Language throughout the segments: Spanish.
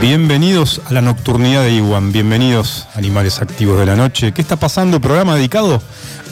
Bienvenidos a la nocturnidad de Iwan, bienvenidos animales activos de la noche. ¿Qué está pasando? Programa dedicado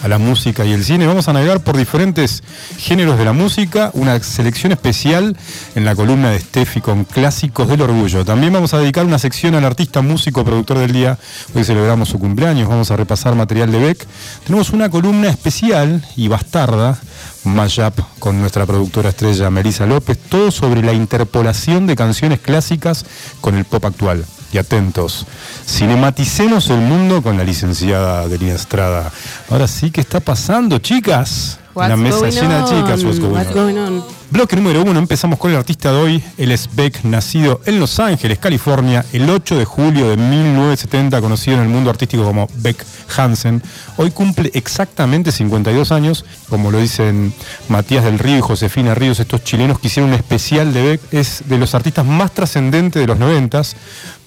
a la música y el cine. Vamos a navegar por diferentes géneros de la música, una selección especial en la columna de Steffi con clásicos del orgullo. También vamos a dedicar una sección al artista músico productor del día. Hoy celebramos su cumpleaños, vamos a repasar material de Beck. Tenemos una columna especial y bastarda mashup con nuestra productora estrella Melissa López, todo sobre la interpolación de canciones clásicas con el pop actual. Y atentos, cinematicemos el mundo con la licenciada Delina Estrada. Ahora sí, ¿qué está pasando, chicas? What's la mesa llena de chicas. what's going What's on? going on? Bloque número uno, empezamos con el artista de hoy. Él es Beck, nacido en Los Ángeles, California, el 8 de julio de 1970, conocido en el mundo artístico como Beck Hansen. Hoy cumple exactamente 52 años, como lo dicen Matías del Río y Josefina Ríos, estos chilenos que hicieron un especial de Beck. Es de los artistas más trascendentes de los 90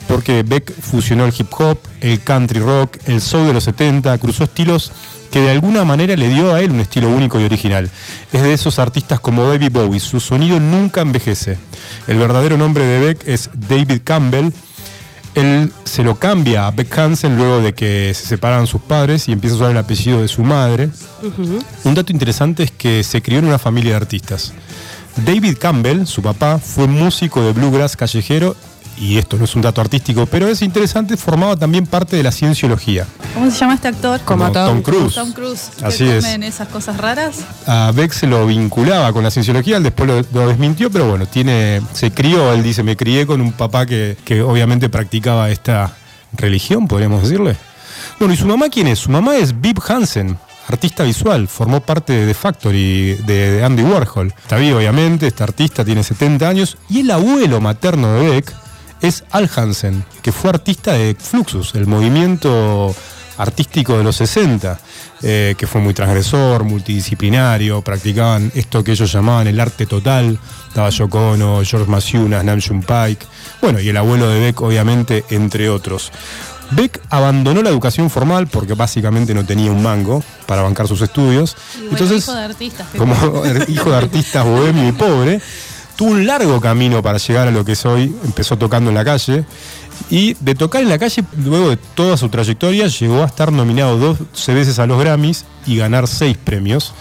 porque Beck fusionó el hip hop, el country rock, el soul de los 70, cruzó estilos que de alguna manera le dio a él un estilo único y original. Es de esos artistas como David Bowie, su sonido nunca envejece. El verdadero nombre de Beck es David Campbell. Él se lo cambia a Beck Hansen luego de que se separan sus padres y empieza a usar el apellido de su madre. Un dato interesante es que se crió en una familia de artistas. David Campbell, su papá, fue músico de bluegrass callejero y esto no es un dato artístico, pero es interesante, formaba también parte de la cienciología. ¿Cómo se llama este actor? Como Tom Cruise. Tom Cruise. que Así es. comen esas cosas raras. A Beck se lo vinculaba con la cienciología, él después lo, lo desmintió, pero bueno, tiene, se crió, él dice, me crié con un papá que, que obviamente practicaba esta religión, podríamos decirle. Bueno, ¿y su mamá quién es? Su mamá es Bib Hansen, artista visual, formó parte de The Factory de, de Andy Warhol. Está vivo, obviamente, este artista tiene 70 años, y el abuelo materno de Beck es Al Hansen, que fue artista de Fluxus, el movimiento artístico de los 60, eh, que fue muy transgresor, multidisciplinario, practicaban esto que ellos llamaban el arte total, estaba Yoko Ono, George Masiunas, Namjoon Pike, bueno, y el abuelo de Beck, obviamente, entre otros. Beck abandonó la educación formal porque básicamente no tenía un mango para bancar sus estudios. Y bueno, Entonces, hijo de artistas. como hijo de artistas bohemio y pobre, tuvo un largo camino para llegar a lo que es hoy. Empezó tocando en la calle. Y de tocar en la calle, luego de toda su trayectoria, llegó a estar nominado 12 veces a los Grammys y ganar 6 premios.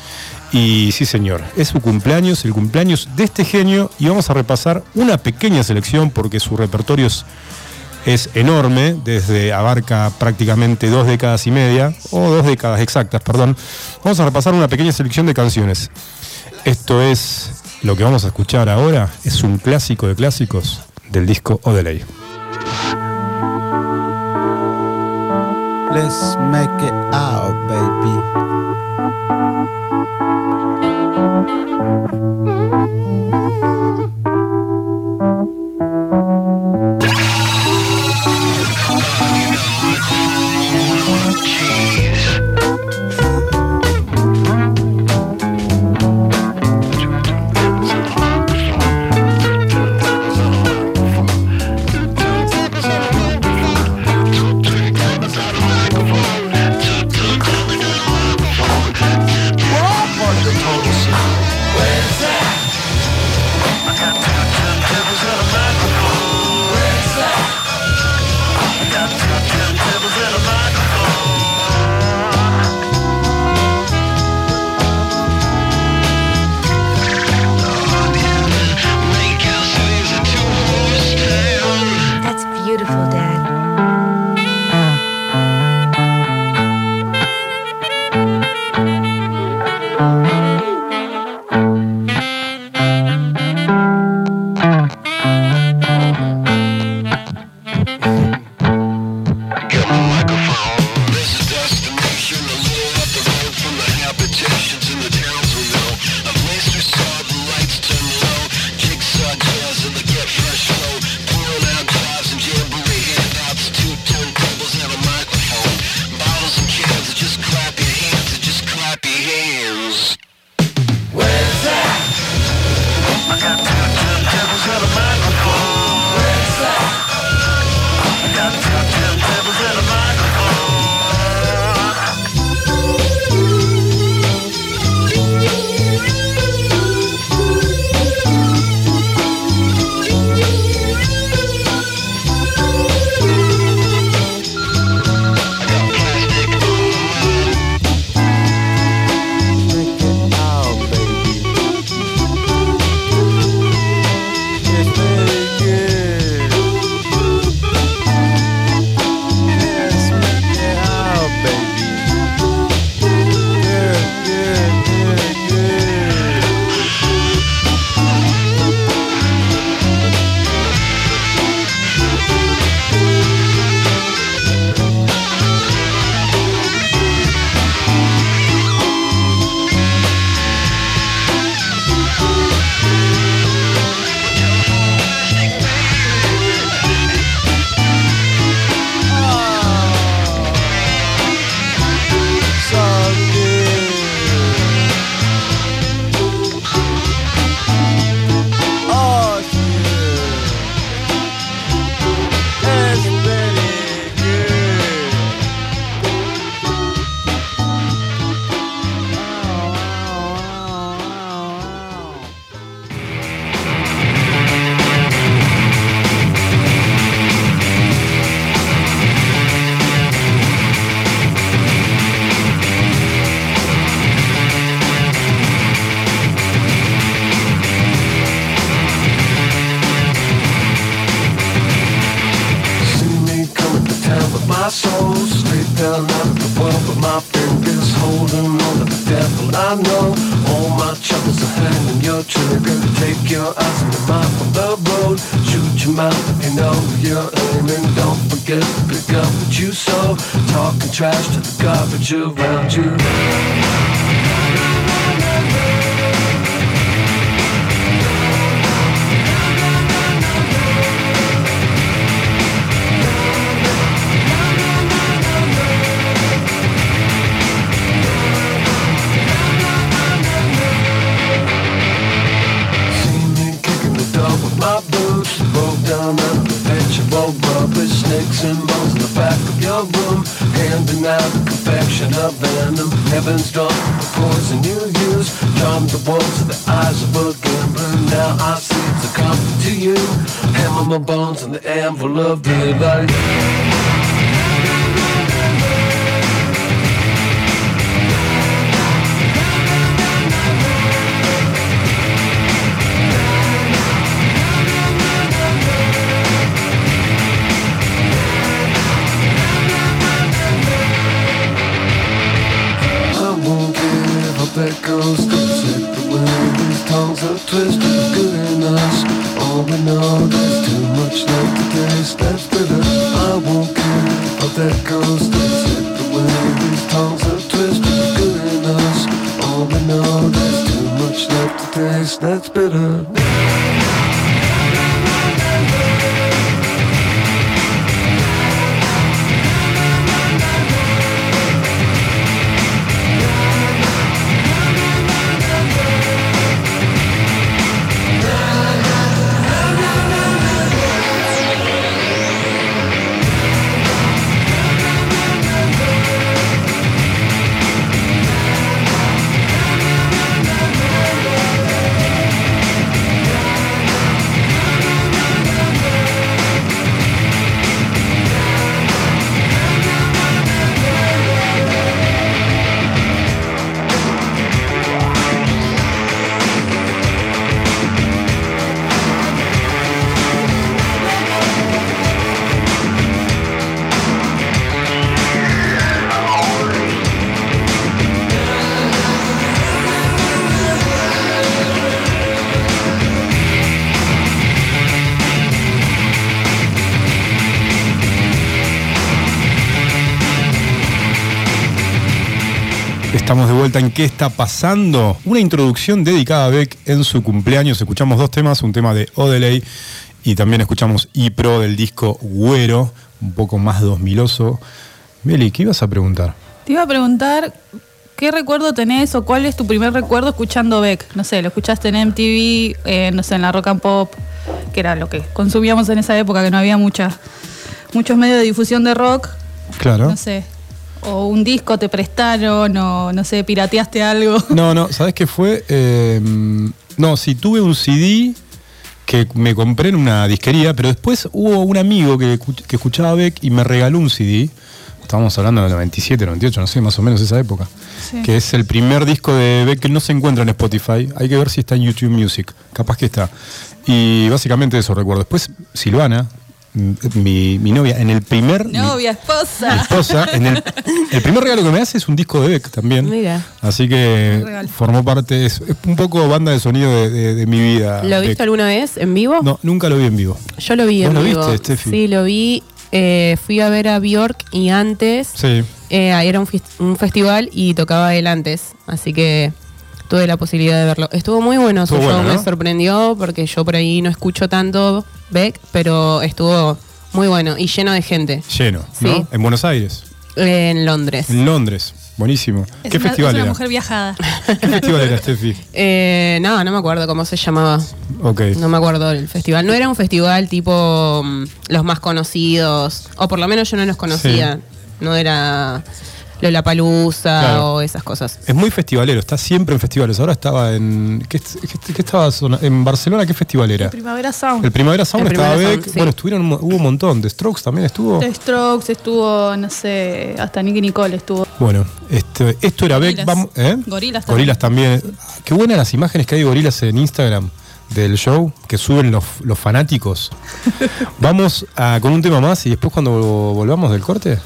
Y sí, señor, es su cumpleaños, el cumpleaños de este genio. Y vamos a repasar una pequeña selección porque su repertorio es, es enorme, desde abarca prácticamente dos décadas y media, o dos décadas exactas, perdón. Vamos a repasar una pequeña selección de canciones. Esto es lo que vamos a escuchar ahora, es un clásico de clásicos del disco Odelay. Let's make it out, baby. Vuelta en ¿Qué está pasando? Una introducción dedicada a Beck en su cumpleaños. Escuchamos dos temas, un tema de Odelay y también escuchamos Pro del disco Güero, un poco más 2000oso. Meli, ¿qué ibas a preguntar? Te iba a preguntar qué recuerdo tenés o cuál es tu primer recuerdo escuchando Beck. No sé, lo escuchaste en MTV, eh, no sé, en la Rock and Pop, que era lo que consumíamos en esa época, que no había mucha, muchos medios de difusión de rock. Claro. No sé. O un disco te prestaron, o no sé, pirateaste algo. No, no, ¿sabes qué fue? Eh, no, sí, tuve un CD que me compré en una disquería, pero después hubo un amigo que, que escuchaba Beck y me regaló un CD. Estábamos hablando del 97, 98, no sé, más o menos esa época. Sí. Que es el primer disco de Beck que no se encuentra en Spotify. Hay que ver si está en YouTube Music. Capaz que está. Y básicamente eso recuerdo. Después, Silvana, mi, mi novia, en el primer. Novia, mi esposa. esposa, en el, el primer regalo que me hace es un disco de Beck también. Mira. Así que formó parte, es, es un poco banda de sonido de, de- de mi vida. ¿Lo Beck. viste alguna vez en vivo? No, nunca lo vi en vivo. Yo lo vi ¿Vos en lo vivo. viste, Steffi? Sí, lo vi. Eh, fui a ver a Bjork y antes Sí. eh, era un, un festival y tocaba él antes. Así que tuve la posibilidad de verlo. Estuvo muy bueno su show, me sorprendió porque yo por ahí no escucho tanto Beck, pero estuvo muy bueno y lleno de gente. Lleno, ¿no? En Buenos Aires, En Londres. en Londres. Buenísimo. Es ¿Qué una, festival es una era? mujer viajada. ¿Qué festival era, Steffi? Eh, no, no me acuerdo cómo se llamaba. Ok. No me acuerdo el festival. No era un festival tipo mm, los más conocidos, o por lo menos yo no los conocía. No era Lollapalooza Claro. o esas cosas. Es muy festivalero, está siempre en festivales. Ahora estaba en. ¿Qué, qué- qué estaba en Barcelona? ¿Qué festival era? Primavera Sound. El Primavera Sound El estaba Primavera Beck. Sound, sí. Bueno, estuvieron, hubo un montón. The Strokes también estuvo. The Strokes estuvo, no sé, hasta Nicky Nicole estuvo. Bueno, este, esto era Beck. Gorilas. Vamos, ¿eh? Gorilas también. Gorilas también. Qué buenas las imágenes que hay de gorilas en Instagram del show que suben los, los fanáticos. Vamos a- con un tema más y después cuando volvamos del corte,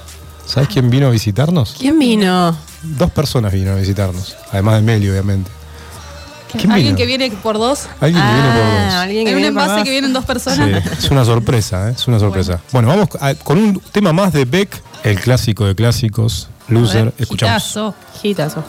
¿sabes quién vino a visitarnos? ¿Quién vino? dos personas vinieron a visitarnos, además de Meli, obviamente. ¿Quién Alguien vino? que viene por dos. Alguien que viene por dos. Ah, alguien que En un viene envase dos. que vienen dos personas. Sí, es una sorpresa, ¿eh? es una sorpresa. Bueno, vamos a- con un tema más de Beck, el clásico de clásicos, Loser. A ver, Escuchamos. hitazo. Hitazo.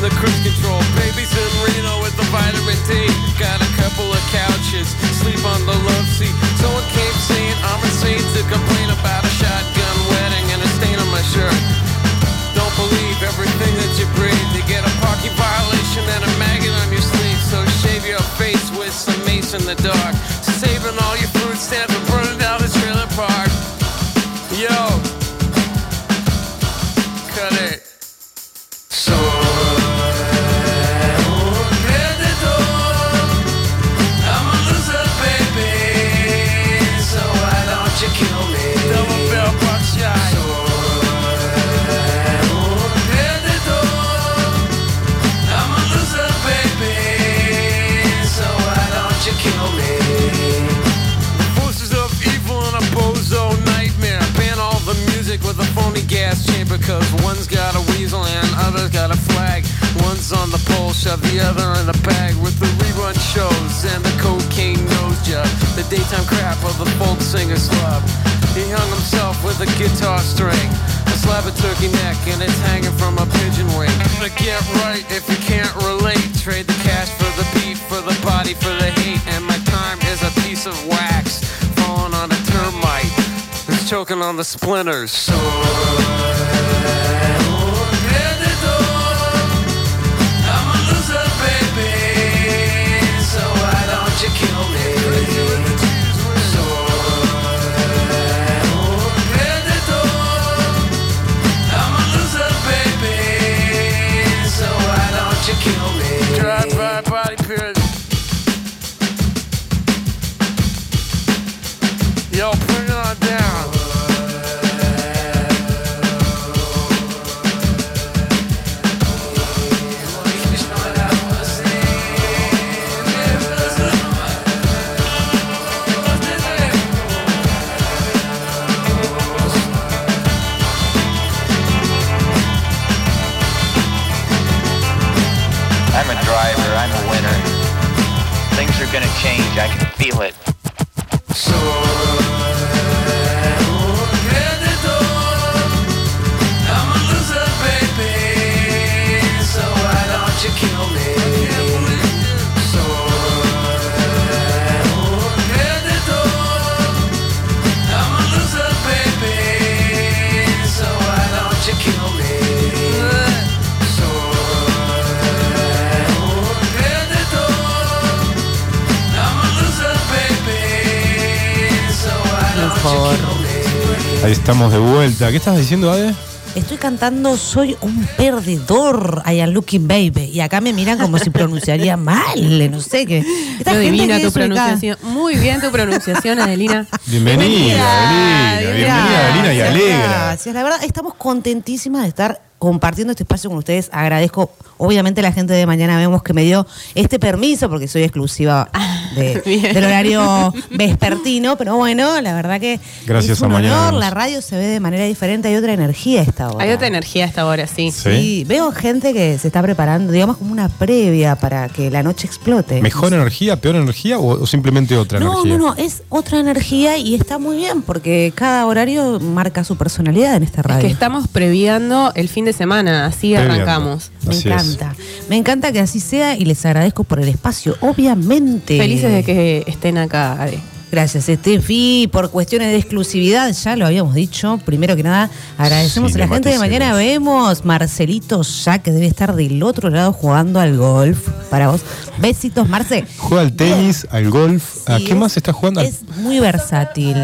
The cruise control. Babies in Reno with the vitamin D. Got a couple of couches, sleep on the love seat. Someone came saying I'm insane to complain about a shotgun wedding and a stain on my shirt. Don't believe everything that you breathe. You get a parking violation and a maggot on your sleeve. So shave your face with some mace in the dark. Saving all Cause one's got a weasel and other's got a flag. One's on the pole, shove the other in the bag with the rerun shows and the cocaine nose job. The daytime crap of the folk singer's love. He hung himself with a guitar string. A slab of turkey neck and it's hanging from a pigeon wing. To get right if you can't relate. Trade the cash for the beat, for the body, for the hate. And my time is a piece of wax falling on a termite. It's choking on the splinters. Gonna change. I can feel it. I'm me? Ahí estamos de vuelta. ¿Qué estás diciendo, Ade? Estoy cantando Soy un perdedor, I am looking baby. Y acá me miran como si pronunciaría mal, no sé qué. Esta gente divina que tu pronunciación. Muy bien tu pronunciación, Adelina. Bienvenida, Adelina. Bienvenida, Adelina, y alegra. Gracias, la verdad, estamos contentísimas de estar compartiendo este espacio con ustedes. Agradezco, obviamente, a la gente de Mañana Vemos que me dio este permiso, porque soy exclusiva de- Bien. del horario vespertino, pero bueno, la verdad que Gracias es un a Mañana honor. La radio se ve de manera diferente, hay otra energía a esta hora. Hay otra energía hasta ahora, sí. Sí. Sí, veo gente que se está preparando, digamos, como una previa para que la noche explote. ¿Mejor energía, peor energía o, o simplemente otra No, energía? no, no, es otra energía y está muy bien porque cada horario marca su personalidad en esta Es radio. que estamos previando el fin de semana, así Previando. arrancamos. Me Así es. encanta. Me encanta que así sea y les agradezco por el espacio, obviamente. Felices de que estén acá, Ade. Gracias, Estefi. Por cuestiones de exclusividad, ya lo habíamos dicho. Primero que nada, agradecemos Sí, a la gente de mañana. Vemos Marcelito ya que debe estar del otro lado jugando al golf. Para vos. Besitos, Marce. Juega al tenis, al golf. ¿A qué es- más está jugando? Es muy versátil.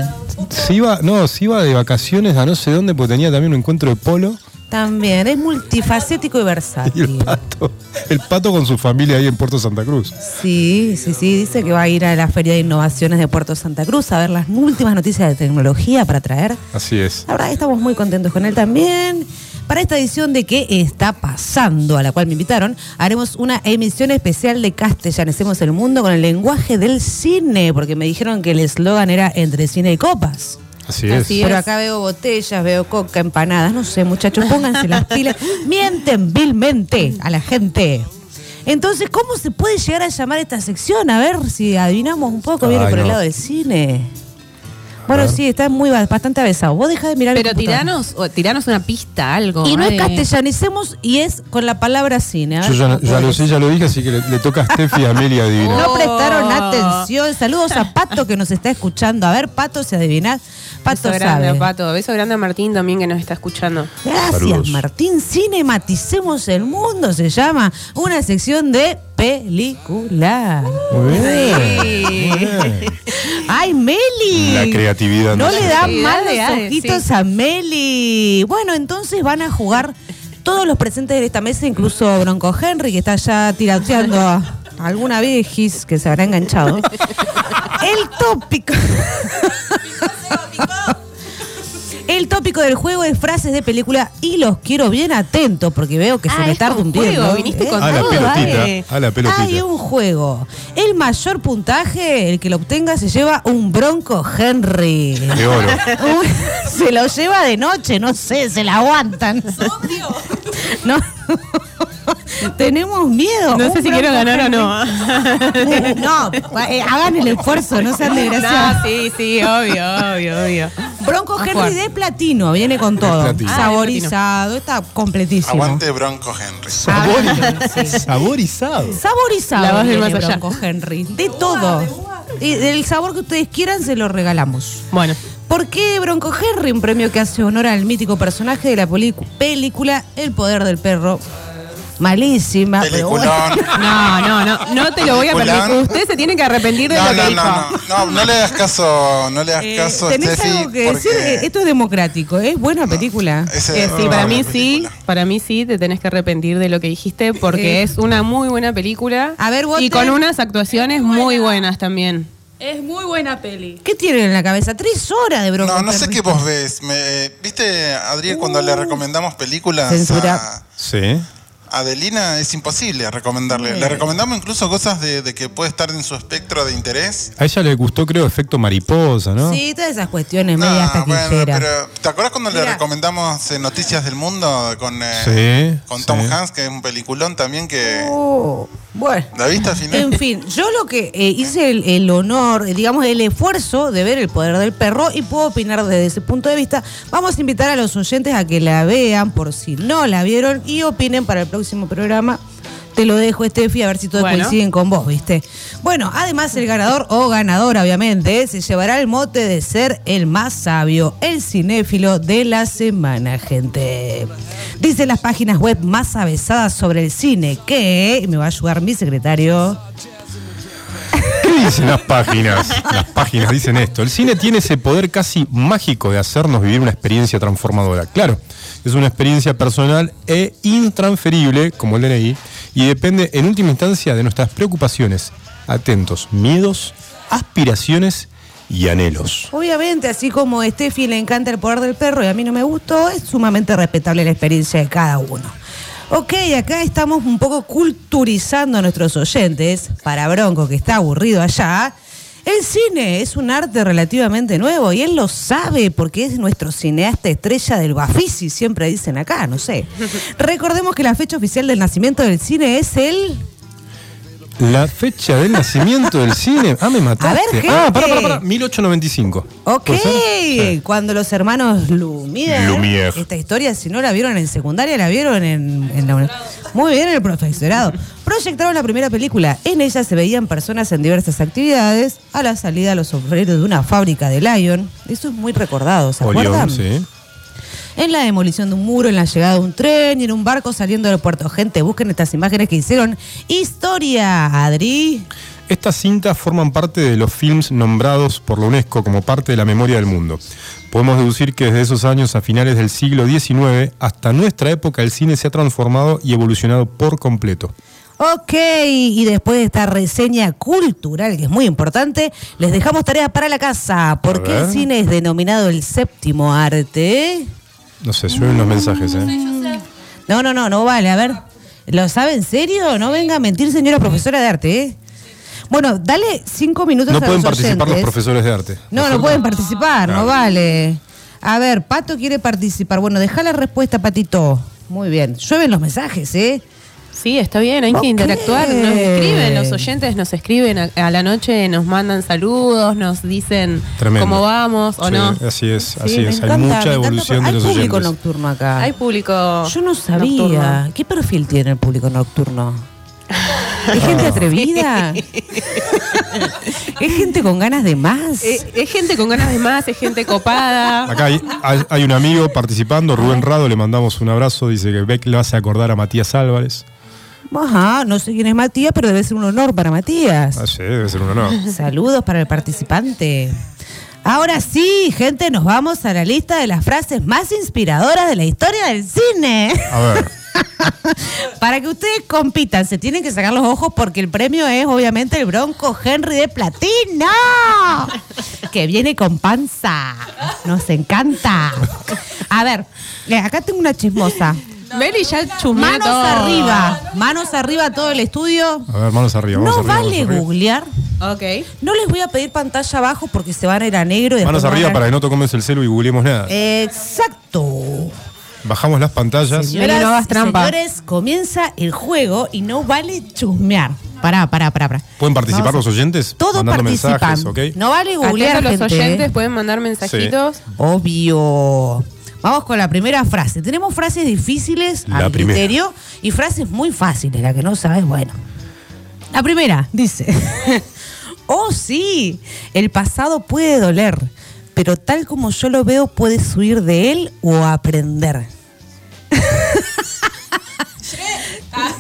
Se iba, no, se iba de vacaciones a no sé dónde porque tenía también un encuentro de polo. También, es multifacético y Y el versátil. pato, el pato con su familia ahí en Puerto Santa Cruz. Sí, sí, sí, dice que va a ir a la Feria de Innovaciones de Puerto Santa Cruz a ver las últimas noticias de tecnología para traer. Así es. La verdad, estamos muy contentos con él también. Para esta edición de ¿Qué está pasando? a la cual me invitaron, haremos una emisión especial de Castellanicemos el Mundo con el lenguaje del cine, porque me dijeron que el eslogan era entre cine y copas. Así es. Así Pero acá veo botellas, veo coca, empanadas, no sé, muchachos, pónganse las pilas. Mienten vilmente a la gente. Entonces, ¿cómo se puede llegar a llamar esta sección? A ver si adivinamos un poco, viene Ay, por el lado del cine. Bueno, sí, está muy bastante avesado. Vos deja de mirar el Pero computador. tiranos, o tiranos una pista, algo. Y no es ay. castellanicemos y es con la palabra cine. Ver Yo ya, lo sé, ya lo dije, así que le, le toca a Steffi y a Amelia adivinar. No Oh. prestaron atención. Saludos a Pato que nos está escuchando. A ver, Pato, si adivinás. Pato Beso grande, sabe. Pato. Beso grande a Martín también que nos está escuchando. Gracias, Saludos. Martín. Cinematicemos el mundo se llama. Una sección de película. Muy bien. Muy bien. ¡Ay, Meli! La creatividad. No le dan Sí, mal dale, los dale, ojitos sí. a Meli. Bueno, entonces van a jugar todos los presentes de esta mesa, incluso Bronco Henry, que está ya tirateando a alguna viejis que se habrá enganchado. El tópico. El tópico del juego es frases de película y los quiero bien atentos porque veo que se Ah, me tarda un tiempo. con A la todo, pelotita. dale. A la pelotita. Hay un juego. El mayor puntaje, el que lo obtenga, se lleva un Bronco Henry. De oro. Se lo lleva de noche, no sé, se la aguantan. No. Tenemos miedo. No sé si quiero ganar o no. No, eh, hagan el esfuerzo, no sean desgraciados. No, sí, sí, obvio, obvio, obvio. Bronco Henry de platino, viene con todo. Ah, Saborizado, está completísimo. Aguante Bronco Henry. Sabor- Saborizado. Saborizado. La voz del viene más allá. Bronco Henry. De todo. Y del sabor que ustedes quieran se lo regalamos. Bueno, ¿Por qué Bronco Henry? Un premio que hace honor al mítico personaje de la película El Poder del Perro. Malísima. pero bueno. No, no, no, no te lo voy a permitir. Usted se tiene que arrepentir de No, lo que no, dijo. no, no, no, no le hagas caso, no le hagas Eh, caso, ¿Tenés Steffi, algo que porque decir? Eh, Esto es democrático. Es buena película. Eh, sí, para mí sí, para mí sí, te tenés que arrepentir de lo que dijiste porque Eh. es una muy buena película. A ver. Y con unas actuaciones muy buenas también. Es muy buena peli. ¿Qué tienen en la cabeza? Tres horas de Bronco No, no sé qué vos ves. Me- ¿Viste, Adriel, cuando le recomendamos películas Censura. a Sí. Adelina? Es imposible recomendarle. Le recomendamos incluso cosas de, de que puede estar en su espectro de interés. A ella le gustó, creo, efecto mariposa, ¿no? Sí, todas esas cuestiones No, medias bueno, taquilleras. pero ¿te acuerdas cuando le recomendamos eh, Noticias del Mundo con, eh, Sí, con Tom sí. Hanks, que es un peliculón también que... Oh, bueno. ¿La viste al final? En fin, yo lo que eh, hice el, el honor, digamos, el esfuerzo de ver el poder del perro y puedo opinar desde ese punto de vista. Vamos a invitar a los oyentes a que la vean por si no la vieron y opinen para el próximo programa. Te lo dejo, Steffi, a ver si todos Bueno. coinciden con vos, ¿viste? Bueno, además el ganador o ganadora, obviamente, se llevará el mote de ser el más sabio, el cinéfilo de la semana, gente. Dice las páginas web más avesadas sobre el cine que, me va a ayudar mi secretario, ¿Qué dicen las páginas? Las páginas dicen esto. El cine tiene ese poder casi mágico de hacernos vivir una experiencia transformadora. Claro, es una experiencia personal e intransferible, como el DNI, y depende en última instancia de nuestras preocupaciones, atentos, miedos, aspiraciones y anhelos. Obviamente, así como a Steffi le encanta el poder del perro y a mí no me gustó, es sumamente respetable la experiencia de cada uno. Ok, acá estamos un poco culturizando a nuestros oyentes. Para Bronco, que está aburrido allá, el cine es un arte relativamente nuevo y él lo sabe porque es nuestro cineasta estrella del Bafisi, siempre dicen acá, no sé. Recordemos que la fecha oficial del nacimiento del cine es el... La fecha del nacimiento del cine. Ah, me mataste. A ver, gente. Ah, pará, pará, pará. 1895. Ok, cuando los hermanos Lumière, Lumière. esta historia, si no la vieron en secundaria, la vieron en, en la Muy bien, en el profesorado. Proyectaron la primera película. En ella se veían personas en diversas actividades. A la salida, los obreros de una fábrica de Lion. Eso es muy recordado, ¿se Orión, acuerdan? sí. En la demolición de un muro, en la llegada de un tren y en un barco saliendo del puerto. Gente, busquen estas imágenes que hicieron. Historia, Adri. Estas cintas forman parte de los films nombrados por la UNESCO como parte de la memoria del mundo. Podemos deducir que desde esos años a finales del siglo XIX hasta nuestra época el cine se ha transformado y evolucionado por completo. Ok, y después de esta reseña cultural, que es muy importante, les dejamos tarea para la casa. ¿Por qué el cine es denominado el séptimo arte? No sé, llueven los mensajes, ¿eh? No, no, no, no vale. A ver, ¿lo sabe en serio? No venga a mentir, señora profesora de arte, ¿eh? Bueno, dale cinco minutos No a pueden los participar los profesores de arte. No, no pueden participar, no Claro. vale. A ver, Pato quiere participar. Bueno, deja la respuesta, Patito. Muy bien. Llueven los mensajes, ¿eh? Sí, está bien, hay que interactuar. Nos escriben, los oyentes nos escriben a, a la noche, nos mandan saludos, nos dicen Tremendo. cómo vamos o Sí, no. Así es, así Sí, es. encanta, Hay mucha encanta, evolución porque de los Hay público oyentes. nocturno acá. Hay público. Yo no sabía. nocturno. ¿Qué perfil tiene el público nocturno? ¿Es gente atrevida? ¿Es gente con ganas de más? Eh, es gente con ganas de más, es gente copada. Acá hay, hay- hay un amigo participando, Rubén Rado, le mandamos un abrazo, dice que Beck le hace acordar a Matías Álvarez. Ajá, no sé quién es Matías, pero debe ser un honor para Matías. Ah, sí, debe ser un honor. Saludos para el participante. Ahora sí, gente, nos vamos a la lista de las frases más inspiradoras de la historia del cine. A ver, Para que ustedes compitan, se tienen que sacar los ojos porque el premio es obviamente el Bronco Henry de Platino, que viene con panza. Nos encanta. A ver, eh, acá tengo una chismosa. Meli ya chumea Manos todo. arriba, manos arriba todo el estudio. a ver, manos arriba. Manos No arriba, vale manos arriba. googlear. Ok. No les voy a pedir pantalla abajo porque se van a ir a negro. y Manos arriba a- para que no toquemos el celu y googleemos nada. Exacto. Bajamos las pantallas. Meli, no hagas trampa. señores, comienza el juego y no vale chusmear. Pará, pará, pará, pará. ¿Pueden participar Vamos los oyentes? Todos Mandando participan. mensajes, ¿ok? No vale googlear, los gente. ¿eh? oyentes, pueden mandar mensajitos. Obvio. Vamos con la primera frase. Tenemos frases difíciles La al primera. criterio y frases muy fáciles, la que no sabes, bueno. La primera dice, oh sí, el pasado puede doler, pero tal como yo lo veo puedes huir de él o aprender.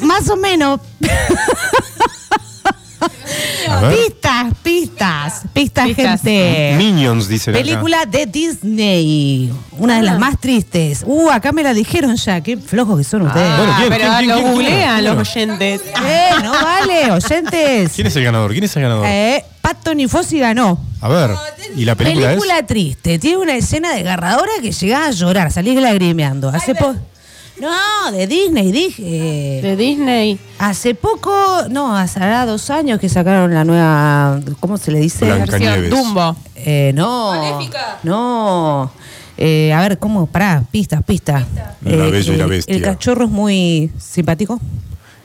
Más o menos. Pistas, pistas, pistas, Pistas. gente. Minions, dice acá. Película de Disney. Una de las más tristes. Uh, acá me la dijeron ya. Qué flojos que son ustedes. Bueno, Ah, ¿quién, pero quién, quién, lo googlean los oyentes. Eh, no vale, oyentes. ¿Quién es el ganador? ¿Quién es el ganador? Eh, Pato Nifosi ganó. A ver, ¿y la película, Película triste. Tiene una escena desgarradora que llegás a llorar, salís lagrimeando. Hace po No, de Disney, dije. De Disney. Hace poco, no, hace dos años que sacaron la nueva, ¿cómo se le dice? Blancanieves. Dumbo. Eh, no. No. Eh, a ver, ¿cómo? Pará, pistas, pistas. La Eh, Bella y la el- Bestia. El cachorro es muy simpático.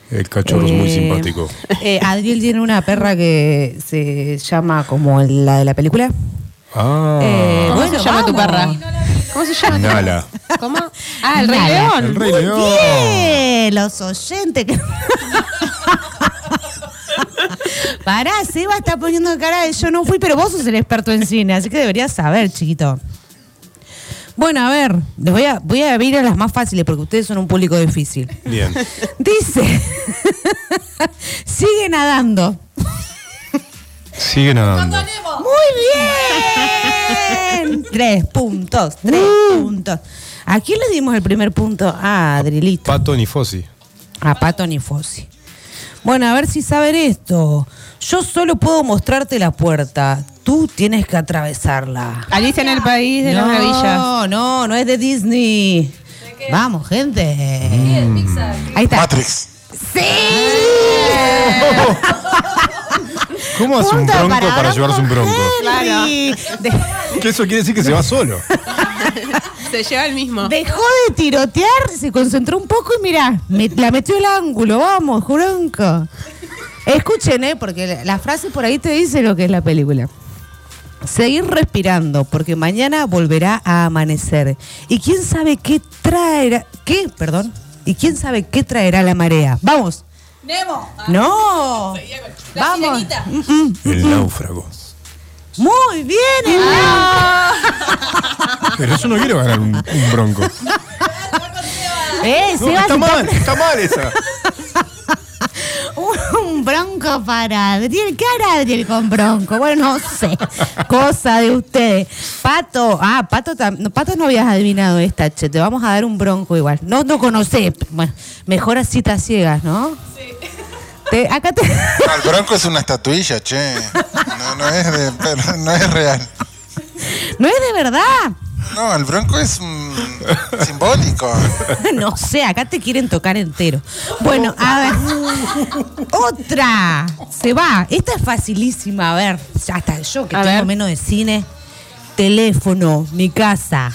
El cachorro es muy Eh, simpático. eh, Adriel tiene una perra que se llama como la de la película. Ah, Eh, ¿Cómo bueno, se llama tu perra? ¿Cómo se llama? Nala. ¿Cómo? Ah, el Rey Nala. León. El Rey Muy León. bien, los oyentes. que- Pará, Seba está poniendo cara de yo no fui, pero vos sos el experto en cine, así que deberías saber, chiquito. Bueno, a ver, les voy a, voy a ir a las más fáciles porque ustedes son un público difícil. Bien. Dice, sigue nadando. Sigue nadando. Muy bien. Tres puntos, tres puntos. ¿A quién le dimos el primer punto? Ah, Adrilito. Pato ni Fossi. A Pato ni Fossi. Bueno, a ver si saben esto. Yo solo puedo mostrarte la puerta. Tú tienes que atravesarla. Alicia en el País de las Maravillas. No, no, no es de Disney. Vamos, gente. Ahí está. Matrix. ¡Sí! ¿Cómo hace un bronco para, llevarse un bronco? De- Que eso quiere decir que se va solo. Se lleva el mismo. dejó de tirotear, se concentró un poco y mirá, me- la metió el ángulo. Vamos, bronco. Escuchen, ¿eh? Porque la, la frase por ahí te dice lo que es la película. Seguir respirando, porque mañana volverá a amanecer. Y quién sabe qué traerá. ¿Qué? Perdón. ¿Y quién sabe qué traerá la marea? Vamos. Nemo. No. La Vamos. sirenita. Mm, mm. El náufrago. Muy bien, el Pero yo no quiero ganar un, un bronco. Eh, No, Seba está se mal, está mal esa. Un bronco para Adriel. ¿Qué hará Adriel con bronco? Bueno, no sé. Cosa de ustedes. Pato, ah, Pato, no, Pato no habías adivinado esta, che. Te vamos a dar un bronco igual. No, no conocés. Bueno, mejor a citas ciegas, ¿no? Sí. acá te. No, el bronco es una estatuilla, che. No, no es de, pero no es real. no es de verdad. No, el bronco es mm, simbólico. No sé, acá te quieren tocar entero. Bueno, a ver. Otra. Se va. Esta es facilísima. A ver, ya está. Yo que A tengo ver. menos de cine. Teléfono, mi casa.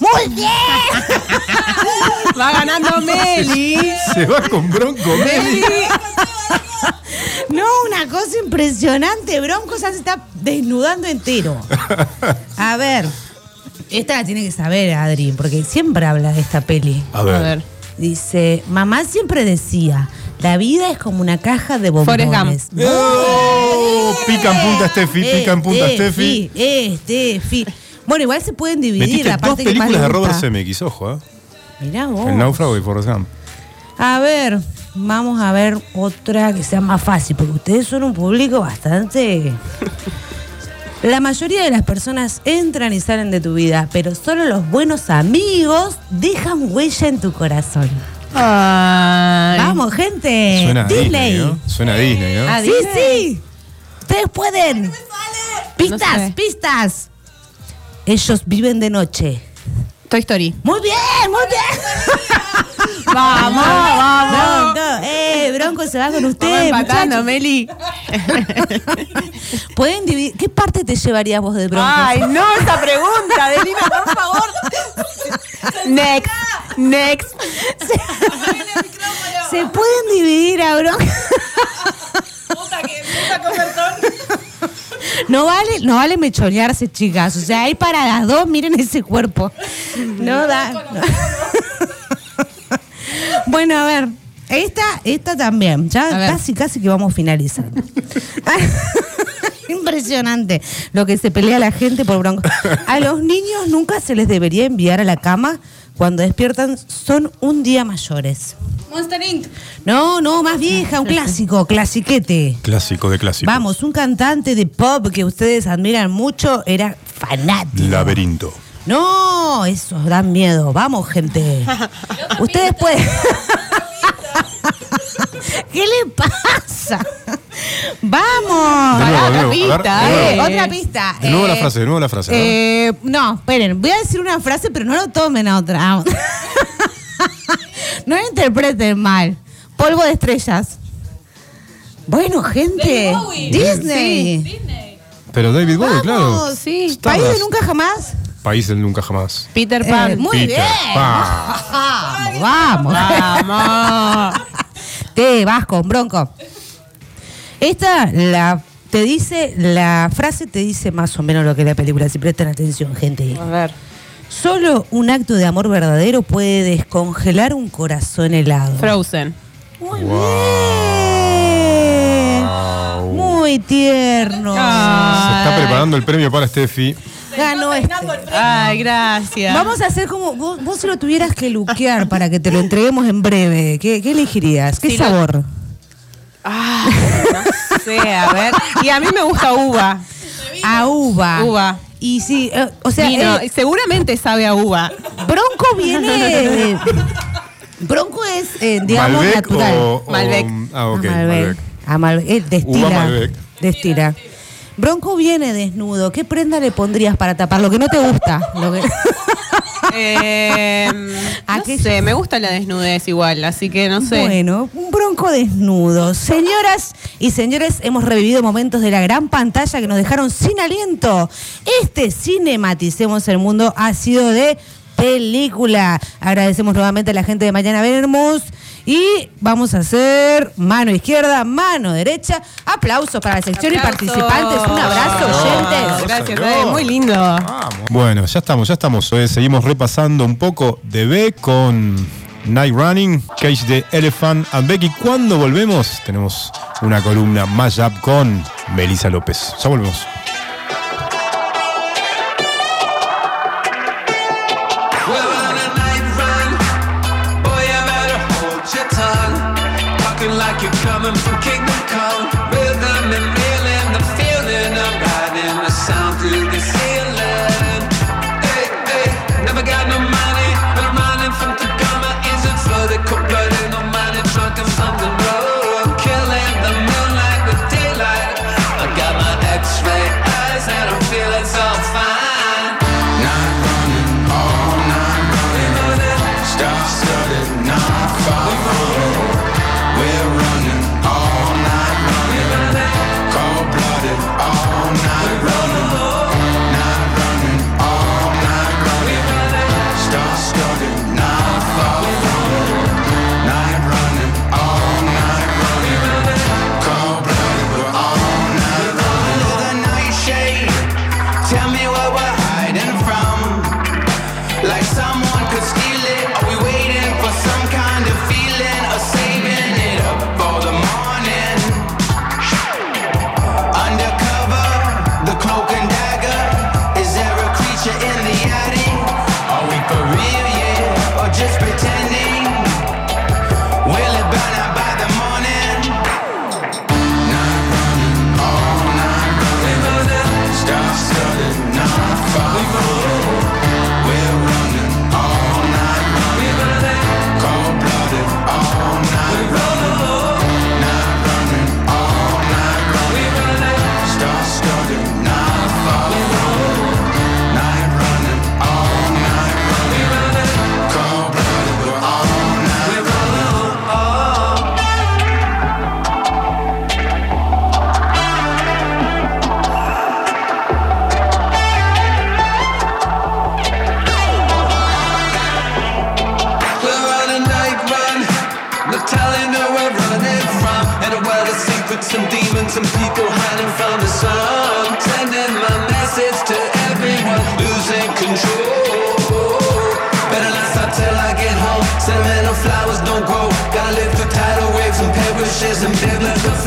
¡Muy bien! Va ganando Meli. Se va con bronco, Meli. No, una cosa impresionante. Bronco ya se está desnudando entero. A ver. Esta la tiene que saber, Adri, porque siempre habla de esta peli. A A ver. Dice, mamá siempre decía, la vida es como una caja de Forrest bombones. ¡Oh! Pica en punta Steffi, pica en punta Steffi. Eh, Steffi. Bueno, igual se pueden dividir Metiste la dos parte que más películas de Robert gusta. Zemeckis, ojo, ¿eh? Mirá vos. El náufrago y Forrest Gump. A ver, vamos a ver otra que sea más fácil, porque ustedes son un público bastante... La mayoría de las personas entran y salen de tu vida, pero solo los buenos amigos dejan huella en tu corazón. Ay. Vamos, gente. Suena Disney. Disney, ¿no? Suena a Disney, ¿no? Ah, Sí, Disney. sí. Ustedes pueden. Pistas, No sé. pistas. Ellos viven de noche. Toy Story. Muy bien, muy bien. Vamos, vamos. Bronco, eh, Bronco se va con Vamos usted. empatando. Meli. Pueden dividir. ¿Qué parte te llevarías vos de Bronco? Ay, no, esa pregunta, Delina, por favor. Next, next. Se pueden dividir a Bronco. No vale, no vale mechorearse, chicas. O sea, hay para las dos, miren ese cuerpo. No da. no. Bueno, a ver. Esta, esta también. Ya casi, casi que vamos finalizando. Impresionante lo que se pelea la gente por bronco. A los niños nunca se les debería enviar a la cama cuando despiertan, son un día mayores. Monster Inc. No, no, más vieja, un clásico, clasiquete. Clásico de clásico. Vamos, un cantante de pop que ustedes admiran mucho era fanático. Laberinto. No, esos dan miedo. Vamos, gente. Ustedes pueden. ¿Qué le pasa? Vamos. De nuevo, de nuevo. A ver, pista, de nuevo. eh. Otra pista. De nuevo la Eh, frase, de nuevo la frase. ¿no? eh, no, esperen, voy a decir una frase, pero no lo tomen a otra. no interpreten mal. Polvo de estrellas. Bueno, gente. David Bowie. Disney. Disney. Pero David Bowie, claro. Vamos, sí. País de nunca jamás. País del nunca jamás. Peter Eh, Pan. muy Peter bien. Pan. Vamos, vamos. Vamos. Te vas con bronco. Esta la te dice, la frase te dice más o menos lo que es la película, si prestan atención, gente. A ver. Solo un acto de amor verdadero puede descongelar un corazón helado. Frozen. Muy Wow. bien. Muy tierno. Se está preparando el premio para Steffi. Ganó este. Ay, gracias. Vamos a hacer como vos, vos si lo tuvieras que luquear para que te lo entreguemos en breve. ¿Qué, qué elegirías? ¿Qué Si lo- sabor? Ah, no sé, a ver. Y a mí me gusta uva. A uva. Uva. Y sí, eh, o sea, Vino. eh, Seguramente sabe a uva. Bronco viene. Bronco es, eh, digamos, Malbec natural. o, o- Malbec. Ah, ok. A Malbec. Malbec. A Malbec. Eh, destila. Uva Malbec. Destila. Bronco viene desnudo. ¿Qué prenda le pondrías para tapar? Lo que no te gusta. Lo que- Eh, ¿A no sé, me gusta la desnudez igual, así que no sé. Bueno, un bronco desnudo. Señoras y señores, hemos revivido momentos de la gran pantalla que nos dejaron sin aliento. Este Cinematicemos el Mundo ha sido de película. Agradecemos nuevamente a la gente de Mañana Veremos. Y vamos a hacer mano izquierda, mano derecha. Aplausos para la sección y participantes. Un abrazo, oyentes. Gracias, eh, muy lindo. Vamos. Bueno, ya estamos, ya estamos. eh, seguimos repasando un poco de B con Night Running, Cage the Elephant and Becky. Cuando volvemos, tenemos una columna Mashup con Melissa López. Ya volvemos.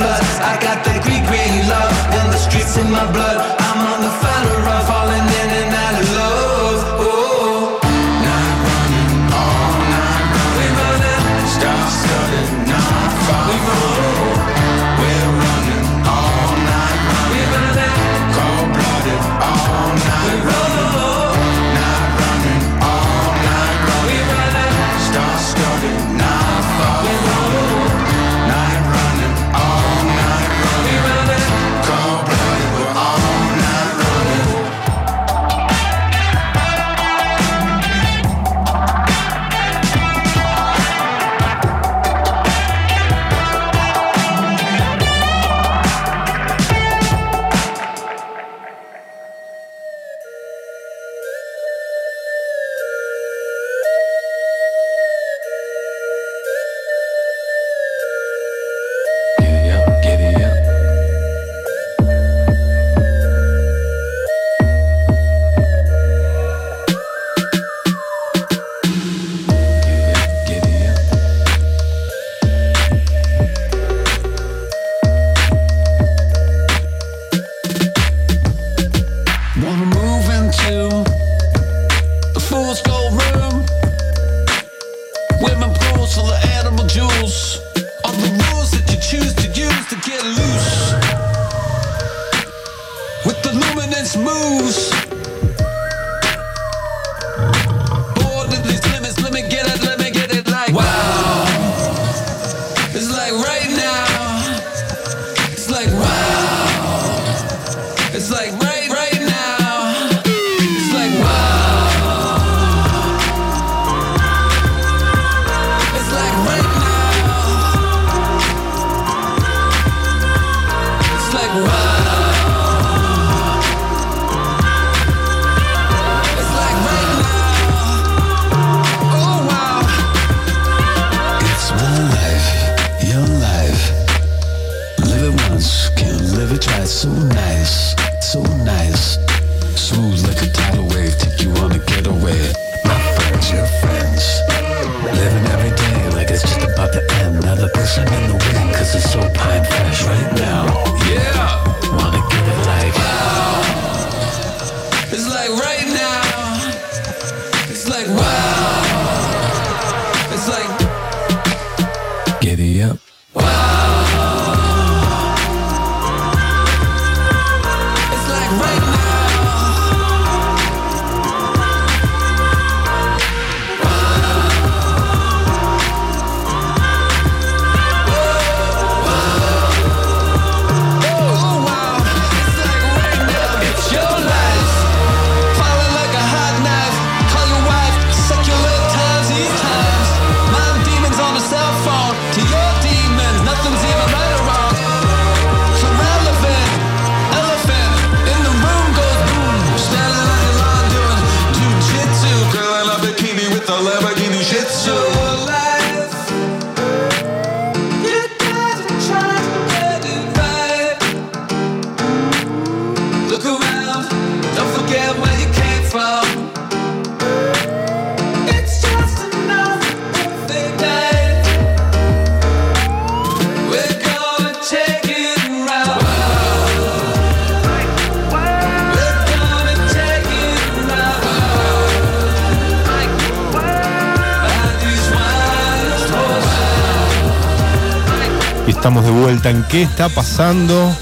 I got that Greek green love and the streets in my blood. En ¿Qué está pasando?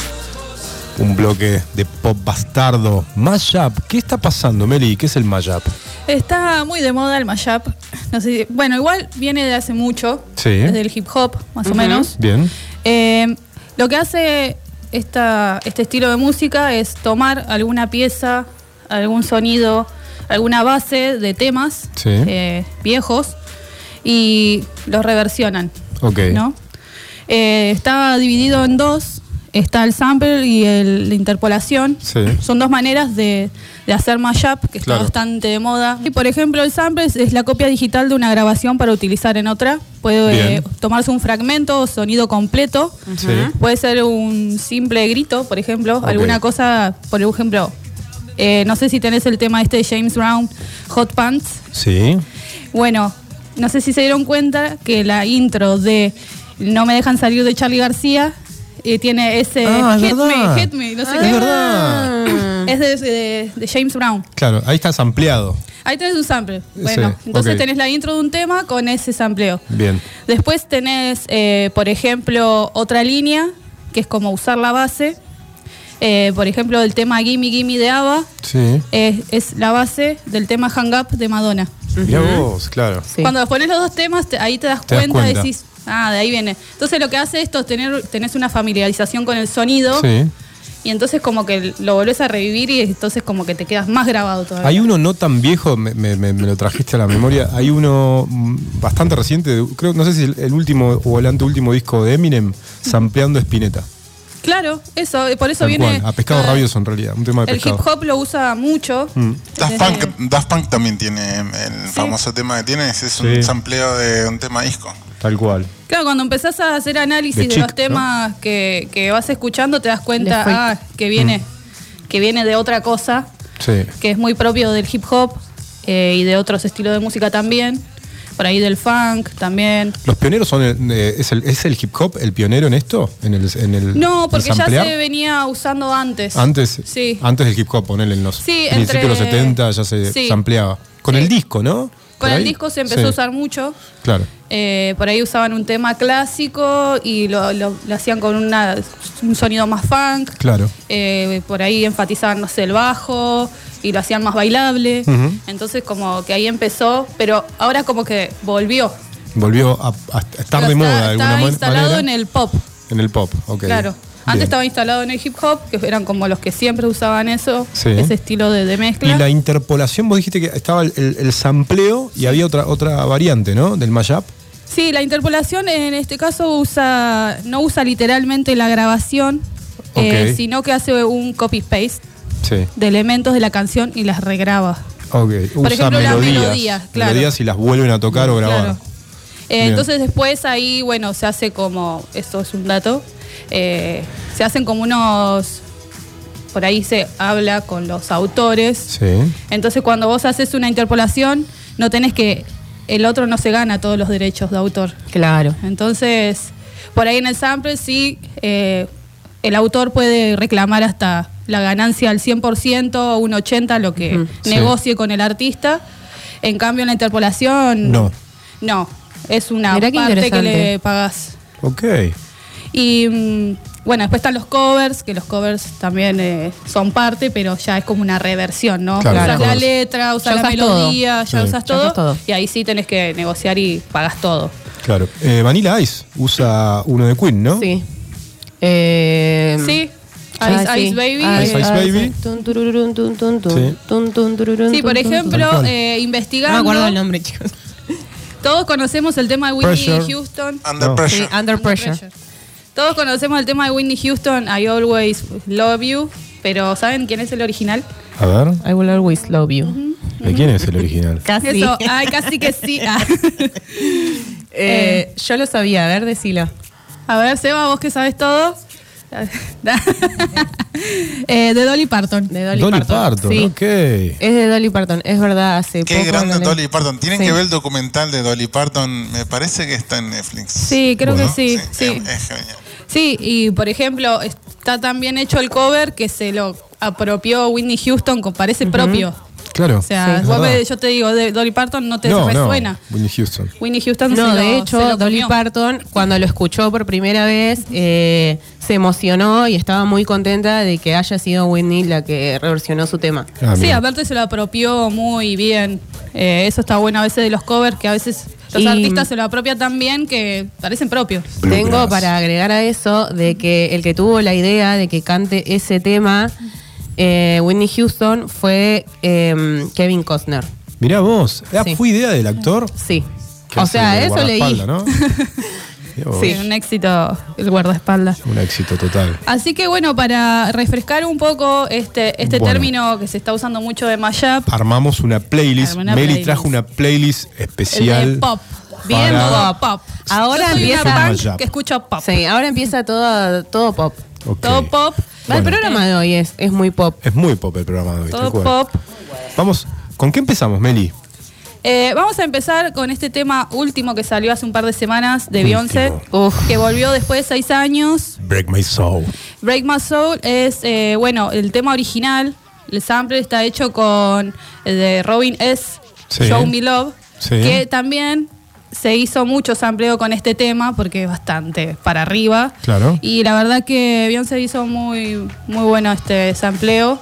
Un bloque de pop bastardo. Mashup. ¿Qué está pasando, Meli? ¿Qué es el mashup? Está muy de moda el mashup. No sé si- bueno, igual viene de hace mucho. Sí. Desde el hip hop, más o menos. Bien. Eh, lo que hace esta, este estilo de música es tomar alguna pieza, algún sonido, alguna base de temas Sí. eh, viejos y los reversionan. Ok. ¿no? Eh, está dividido en dos. Está el sample y el- la interpolación. Sí. Son dos maneras de, de hacer mashup, que está Claro. bastante de moda. Y por ejemplo, el sample es, es la copia digital de una grabación para utilizar en otra. Puede eh, tomarse un fragmento o sonido completo. Sí. Puede ser un simple grito, por ejemplo. Alguna cosa, por ejemplo, eh, no sé si tenés el tema este de James Brown, Hot Pants. Sí. Bueno, no sé si se dieron cuenta que la intro de No me dejan salir de Charlie García eh, tiene ese Ah, es Hit verdad. Me, Hit Me, no sé qué. verdad. Es de, de- de James Brown. Claro, ahí está ampliado. Ahí tenés un sample. Bueno, Sí, entonces ok. tenés la intro de un tema con ese sampleo. Bien. Después tenés, eh, por ejemplo, otra línea, que es como usar la base. Eh, por ejemplo, el tema Gimme Gimme de ABBA Sí. eh, es la base del tema Hang Up de Madonna. Mirá vos, claro. Sí. Cuando pones los dos temas, te- ahí te das Te das cuenta, cuenta. decís, ah, de ahí viene. Entonces lo que hace esto es tener, tenés una familiarización con el sonido Sí. y entonces como que lo volvés a revivir y entonces como que te quedas más grabado todavía. Hay uno no tan viejo, me, me- me- me lo trajiste a la memoria. Hay uno mm, bastante reciente, creo, no sé si el, el último o el anteúltimo disco de Eminem, sampleando Spinetta. Claro, eso, por eso Tal viene... cual, a pescado rabioso en realidad, un tema de El pescado. hip hop lo usa mucho. Mm. Daft Punk, Daft Punk también tiene el famoso tema que tiene, es, es un Sí. sampleo de un tema disco. Tal cual. Claro, cuando empezás a hacer análisis De de, chic, los temas que, que vas escuchando, te das cuenta ah, que viene, que viene de otra cosa, Sí. que es muy propio del hip hop eh, y de otros estilos de música también. Por ahí del funk también. ¿Los pioneros son el, eh, es, el, es el hip hop el pionero en esto? ¿En el, en el No, el porque ya se venía usando antes. Antes, Sí. antes del hip hop, ponele en los Sí, principios entre- de los 70 ya se sí. sampleaba. Con Sí. el disco, ¿no? Con ¿Por el ahí? disco se empezó Sí, a usar mucho. Claro. Eh, por ahí usaban un tema clásico y lo, lo- lo hacían con una- un sonido más funk. Claro. Eh, por ahí enfatizaban, no sé, el bajo y lo hacían más bailable. Entonces como que ahí empezó, pero ahora como que volvió. Volvió a, a estar Pero de está- moda de alguna Está man- instalado manera. en el pop, En el pop, ok. claro. Bien. Antes estaba instalado en el hip hop, que eran como los que siempre usaban eso, Sí. ese estilo de, de Y mezcla. la interpolación, vos dijiste que estaba el, el- el sampleo y había otra, otra variante, ¿no? Del mashup. Sí, la interpolación en este caso usa no usa literalmente la grabación, eh, sino que hace un copy-paste Sí. de elementos de la canción y las regraba. Ok. Usa ejemplo, melodías. melodía, claro. Melodías y las vuelven a tocar o grabar. Claro. Eh, Bien. entonces después ahí, bueno, se hace como, esto es un dato, eh, se hacen como unos, por ahí se habla con los autores. Sí. Entonces cuando vos haces una interpolación, no tenés que, el otro no se gana todos los derechos de autor. Claro. Entonces, por ahí en el sample sí, eh, el autor puede reclamar hasta la ganancia al 100% o un 80%, lo que negocie con el artista. En cambio, en la interpolación, No. no, es una Mirá parte que le pagas. Ok. Y bueno, después están los covers, que los covers también eh, son parte, pero ya es como una reversión, ¿no? Claro, usas la letra, usas la melodía, ya Sí. usas Ya todo, usas todo. Y ahí sí tenés que negociar y pagas todo. Claro. Eh, Vanilla Ice usa uno de Queen, ¿no? Sí. Eh, Sí, ah, Ice, sí. Ice Baby. Ice Ice Baby. Sí. Por ejemplo, eh, No investigando. me acuerdo el nombre, chicos. Todos conocemos el tema de Whitney Pressure. Houston. Under No. Pressure. Sí, Under Pressure. Todos conocemos el tema de Whitney Houston, I Always Love You, pero ¿saben quién es el original? A ver. I will always love you. ¿De quién es el original? Casi. Eso, ay, casi que sí. Ah. Eh, yo lo sabía, a ver, decilo. A ver, Seba, vos que sabes todo. Eh, de Dolly Parton. De Dolly, Dolly Parton. Parton, Sí. ok. Es de Dolly Parton, es verdad, hace Qué poco. grande. Dolly Parton. Tienen Sí. que ver el documental de Dolly Parton. Me parece que está en Netflix. Sí, creo Bueno. que sí. Sí. Es, es genial. Sí, y por ejemplo, está tan bien hecho el cover que se lo apropió Whitney Houston, con parece propio. Claro. O sea, Sí, vos yo te digo, de Dolly Parton no te no, no, resuena. Whitney Houston. Winnie Houston No, se de lo- se hecho, lo Dolly comió. Parton, cuando lo escuchó por primera vez, eh, se emocionó y estaba muy contenta de que haya sido Whitney la que reversionó su tema. Ah, Sí, aparte se lo apropió muy bien. Eh, eso está bueno a veces de los covers, que a veces los Y- artistas se lo apropian tan bien que parecen propios. Tengo para agregar a eso de que el que tuvo la idea de que cante ese tema, eh, Whitney Houston, fue eh, Kevin Costner. Mirá vos. Ah, Sí. ¿Fue idea del actor? Sí. O sea, eso leí. ¿no? Vos. Sí, un éxito el guardaespaldas. Un éxito total. Así que bueno, para refrescar un poco este, este Bueno. término que se está usando mucho de mashup, Armamos una playlist. Una Meli playlist. trajo una playlist el especial. de pop. Bien para- pop. Ahora Yo soy empieza- una punk Mashup. que escucha pop. Sí, ahora empieza todo, todo pop. Todo pop. El programa de hoy es, es muy pop. Es muy pop el programa de hoy. Todo pop. Vamos, ¿con qué empezamos, Meli? Eh, vamos a empezar con este tema último que salió hace un par de semanas de Beyoncé, que volvió después de seis años. Break My Soul. Break My Soul es, eh, bueno, el tema original, el sample está hecho con el de Robin S. Sí. Show Me Love, Sí. que también se hizo mucho sampleo con este tema porque es bastante para arriba. Claro. Y la verdad que Beyoncé hizo muy, muy bueno este sampleo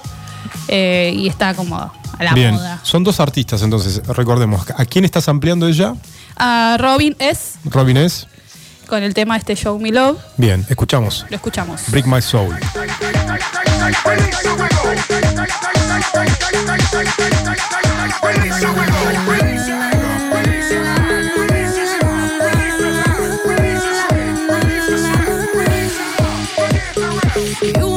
eh, y está como a la Bien. moda. Son dos artistas, entonces, recordemos. ¿A quién estás ampliando ella? A Robin S. Robin es. con el tema este Show Me Love. Bien, escuchamos. Lo escuchamos. Break My Soul. You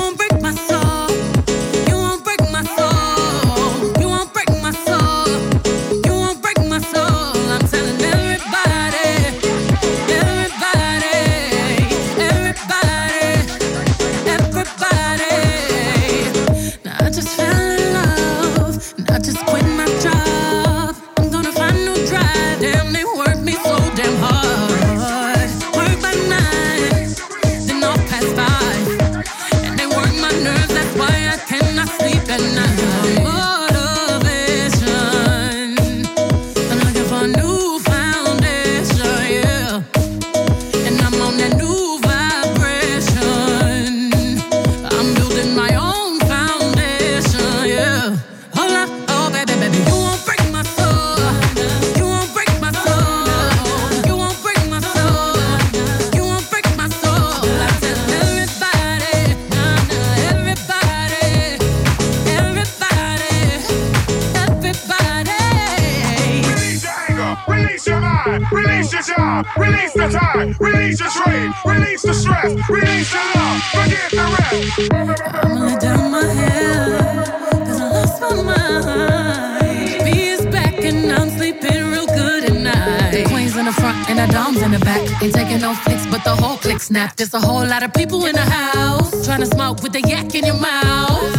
release the time, release your trade, release the stress, release the love, forget the rest. I'ma down my hair, 'cause I lost my mind. Is back and I'm sleeping real good at night. The queen's in the front and the dom's in the back. Ain't taking no flicks, but the whole click snap. There's a whole lot of people in the house trying to smoke with the yak in your mouth.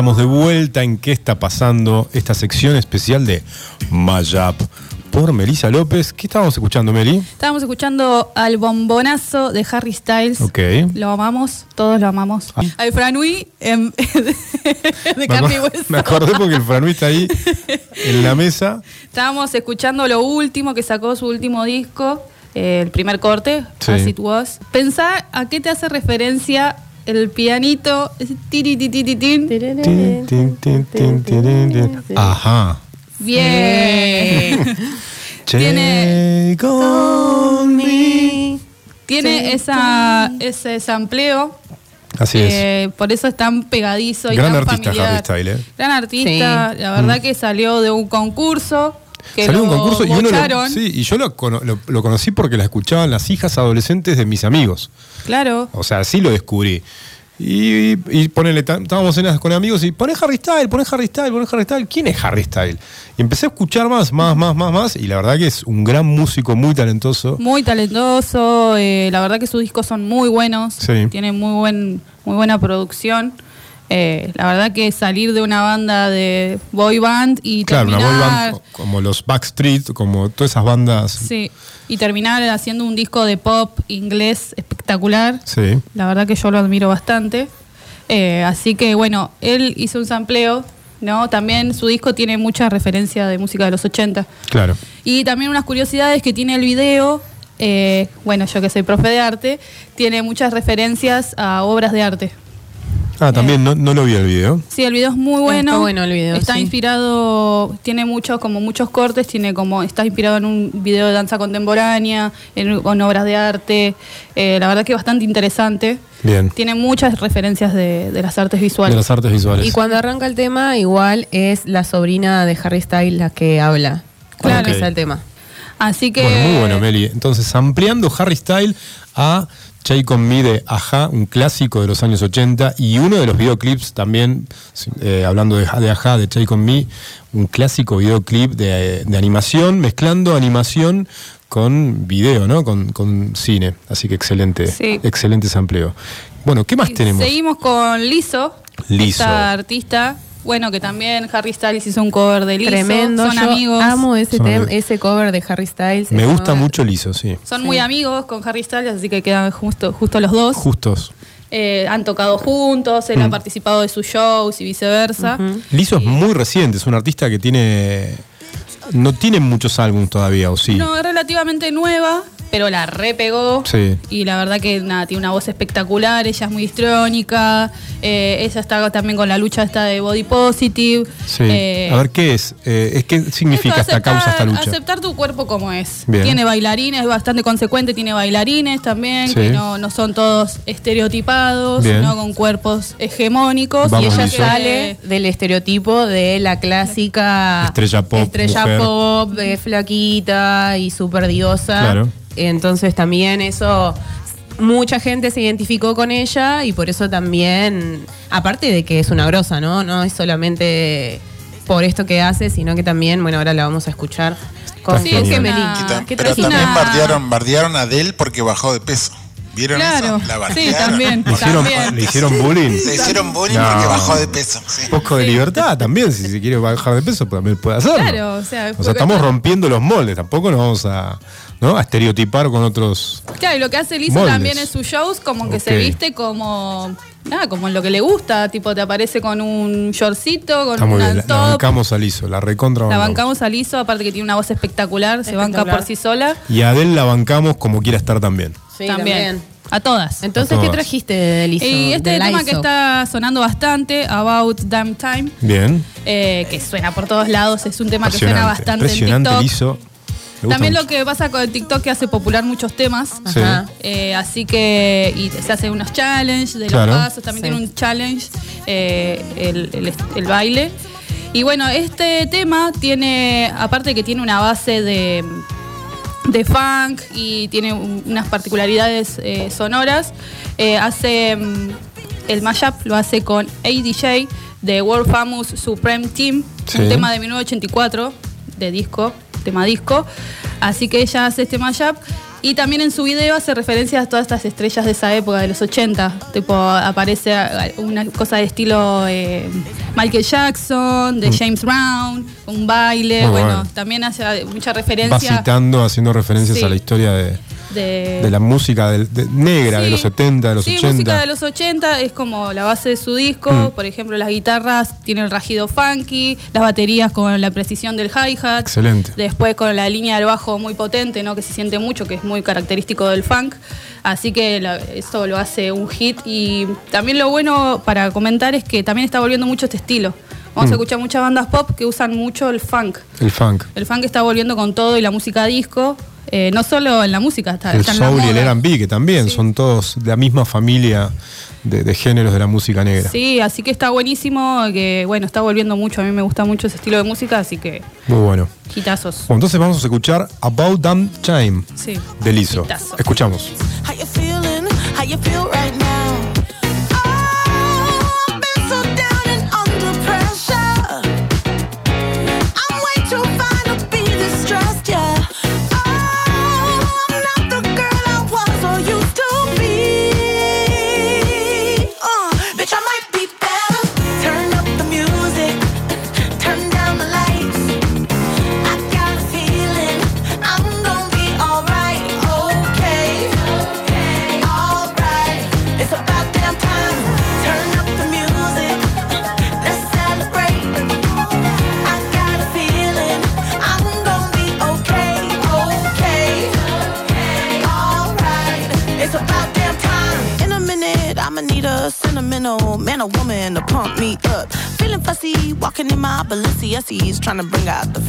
Estamos de vuelta en qué está pasando esta sección especial de Mayap por Melissa López. ¿Qué estábamos escuchando, Meli? Estábamos escuchando al bombonazo de Harry Styles. Ok. Lo amamos, todos lo amamos. Ah. Al Franui em, de carne y hueso. me acordé porque el Franui está ahí en la mesa. Estábamos escuchando lo último que sacó su último disco, eh, el primer corte, Sí. As It Was. Pensá a qué te hace referencia el pianito. Ajá. Bien. Tiene- me. Tiene esa, ese sampleo. Así es. eh, Por eso es tan pegadizo y Gran tan artista familiar. Harry Styles. ¿eh? Gran artista, la verdad que salió de un concurso. Que Salió un concurso y uno lo, bocharon. sí, y yo lo, lo- lo conocí porque la escuchaban las hijas adolescentes de mis amigos. Claro. O sea, así lo descubrí. Y, y ponele, estábamos en las- con amigos y poné Harry Style, poné Harry Style, poné Harry Style. ¿Quién es Harry Style? Y empecé a escuchar más, más, más, más, más. Y la verdad que es un gran músico, muy talentoso. Muy talentoso, eh, la verdad que sus discos son muy buenos, Sí. tienen muy buen, muy buena producción. Eh, la verdad que salir de una banda de boy band y Claro, una terminar, boy band co- como los Backstreet, como todas esas bandas. sí, y terminar haciendo un disco de pop inglés espectacular. Sí. La verdad que yo lo admiro bastante. Eh, así que bueno, él hizo un sampleo, ¿no? También su disco tiene mucha referencia de música de los 80. Claro. Y también unas curiosidades que tiene el video, eh, bueno, yo que soy profe de arte, tiene muchas referencias a obras de arte. Ah, también no, no lo vi el video. Sí, el video es muy bueno. Está bueno el video, Está sí. inspirado, tiene muchos, como muchos cortes, tiene como, está inspirado en un video de danza contemporánea, en, en obras de arte. Eh, la verdad que bastante interesante. Bien. Tiene muchas referencias de, de las artes visuales. De las artes visuales. Y cuando arranca el tema, igual es la sobrina de Harry Styles la que habla cuando Claro. empieza el tema. Así que. Bueno, muy bueno, Meli. Entonces, ampliando Harry Style a Take On Me de Aja, un clásico de los años 80, y uno de los videoclips también, eh, hablando de, de Aja, de Take On Me, un clásico videoclip de, de animación, mezclando animación con video, ¿no? Con, con cine. Así que excelente, Sí. excelente sampleo. Bueno, ¿qué más tenemos? Seguimos con Lizo, Lizzo. esta artista. Bueno, que también Harry Styles hizo un cover de Lizzo. Tremendo. Son Yo amigos. amo ese, Son amigos. ese cover de Harry Styles. Me gusta mucho Liso, sí. Son muy amigos con Harry Styles, así que quedan justo, justo los dos. Justos. Eh, han tocado juntos, él ha Mm. participado de sus shows y viceversa. Lizzo es muy reciente, es un artista que tiene. No tiene muchos álbumes todavía, ¿o sí? No, es relativamente nueva, pero la repegó. Sí. Y la verdad que nada, tiene una voz espectacular, ella es muy histrónica, eh, ella está también con la lucha esta de body positive. Sí. Eh, a ver, ¿qué es? Eh, es ¿Qué significa esta causa, esta lucha? Aceptar tu cuerpo como es. Bien. Tiene bailarines, es bastante consecuente, tiene bailarines también, Sí. que no, no son todos estereotipados, Bien. sino con cuerpos hegemónicos. y ella sale del estereotipo de la clásica Estrella pop, estrella mujer. pop, eh, flaquita y súper diosa. Claro. Entonces también eso, mucha gente se identificó con ella y por eso también, aparte de que es una grosa, ¿no? No es solamente por esto que hace, sino que también, bueno, ahora la vamos a escuchar con Sí, es Gemelli. una- ¿Qué Pero también bardearon, bardearon a Adele porque bajó de peso. ¿Vieron Claro, eso? La sí, también, ¿Le hicieron, también. ¿Le hicieron bullying? Le hicieron bullying No. porque bajó de peso. sí. Un poco de libertad también, si se quiere bajar de peso, pues también puede hacerlo. Claro, o sea, O sea, estamos rompiendo los moldes, tampoco nos vamos a, ¿no? a estereotipar con otros. Claro, y lo que hace Lizzo Moldes. también en sus shows, como que se viste como. Nada, como en lo que le gusta. Tipo, te aparece con un shortcito, con una bien, la, top. bancamos al ISO, la recontra La bancamos. a Lizzo, aparte que tiene una voz espectacular, se banca por sí sola. Y a Adele la bancamos como quiera estar también. Sí, también. también. A todas. Entonces, A ¿qué trajiste de Lizzo? Y este tema que está sonando bastante, About Damn Time, Bien. eh, que suena por todos lados, es un tema que suena Impresionante. bastante en TikTok. ISO. Me gusta También mucho. lo que pasa con el TikTok que hace popular muchos temas. Ajá. Eh, así que y se hace unos challenges de Claro. los pasos. También Sí. tiene un challenge eh, el, el- el baile. Y bueno, este tema tiene, aparte que tiene una base de, de funk y tiene un- unas particularidades eh, sonoras, eh, hace mm, el mashup, lo hace con ADJ de World Famous Supreme Team, Sí. un tema de 1984 de disco, tema disco. Así que ella hace este mashup. Y también en su video hace referencia a todas estas estrellas de esa época, de los 80. Tipo, aparece una cosa de estilo eh, Michael Jackson, de Mm. James Brown, un baile. Bueno, bueno. también hace mucha Va referencia citando, haciendo referencias Sí. a la historia de, de, de la música del- de- negra de los 70, de los sí, 80. música de los 80 es como la base de su disco. Mm. Por ejemplo, las guitarras tienen el rajido funky, las baterías con la precisión del hi-hat. Excelente. Después con la línea del bajo muy potente, ¿no? que se siente mucho, que es muy característico del funk. Así que la- eso lo hace un hit. Y también lo bueno para comentar es que también está volviendo mucho este estilo. Vamos Mm. a escuchar muchas bandas pop que usan mucho el funk. El funk. El funk está volviendo con todo y la música disco. Eh, no solo en la música, está, El está en la soul y el. R&B, que también son todos de la misma familia de, de géneros de la música negra. Sí, así que está buenísimo, que bueno, está volviendo mucho, a mí me gusta mucho ese estilo de música, así que Muy bueno. quitazos. Bueno, entonces vamos a escuchar About Damn Time Sí. de Lizzo. Hitazo. Escuchamos. How you feeling? How you feel right now? Trying to bring out the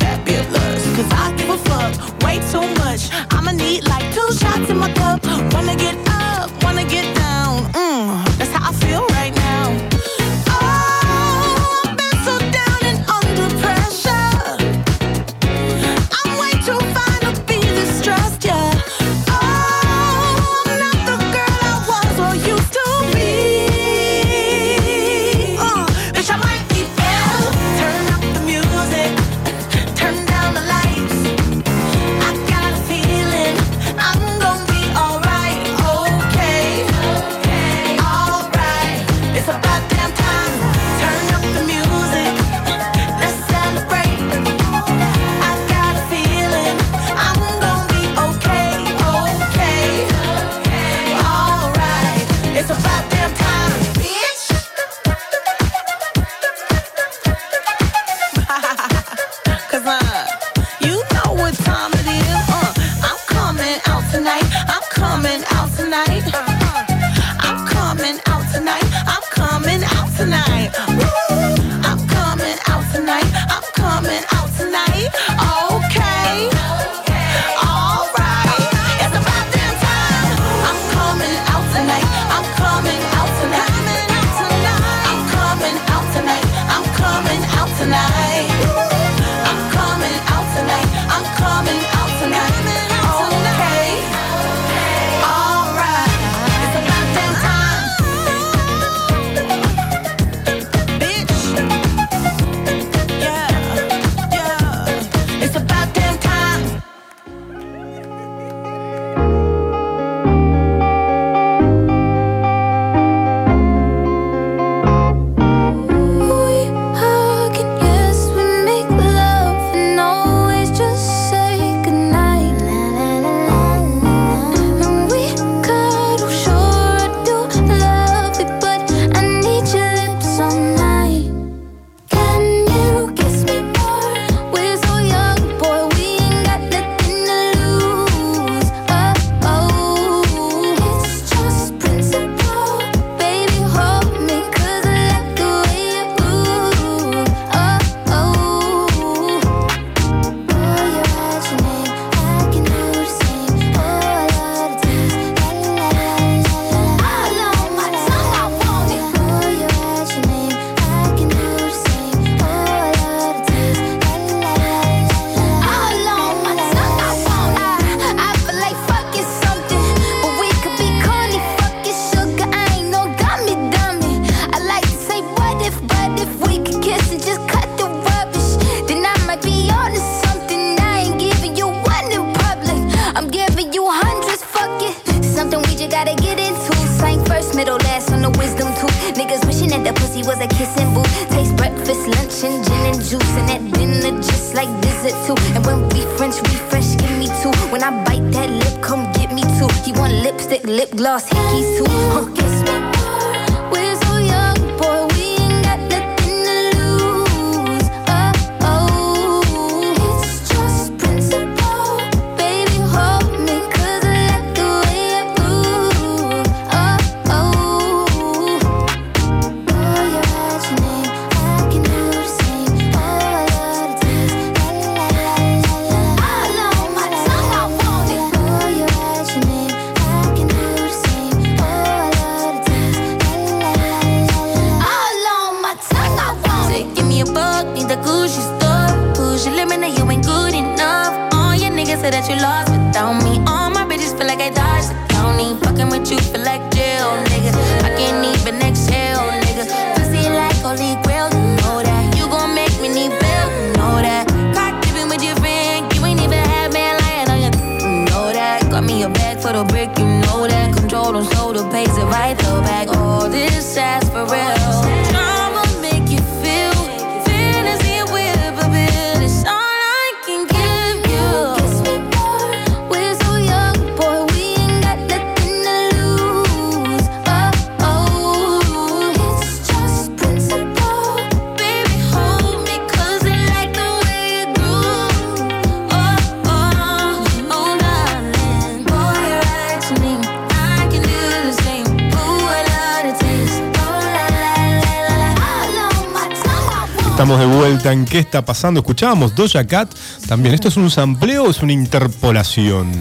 ¿Qué está pasando? Escuchábamos Doja Cat. También, ¿esto es un sampleo o es una interpolación?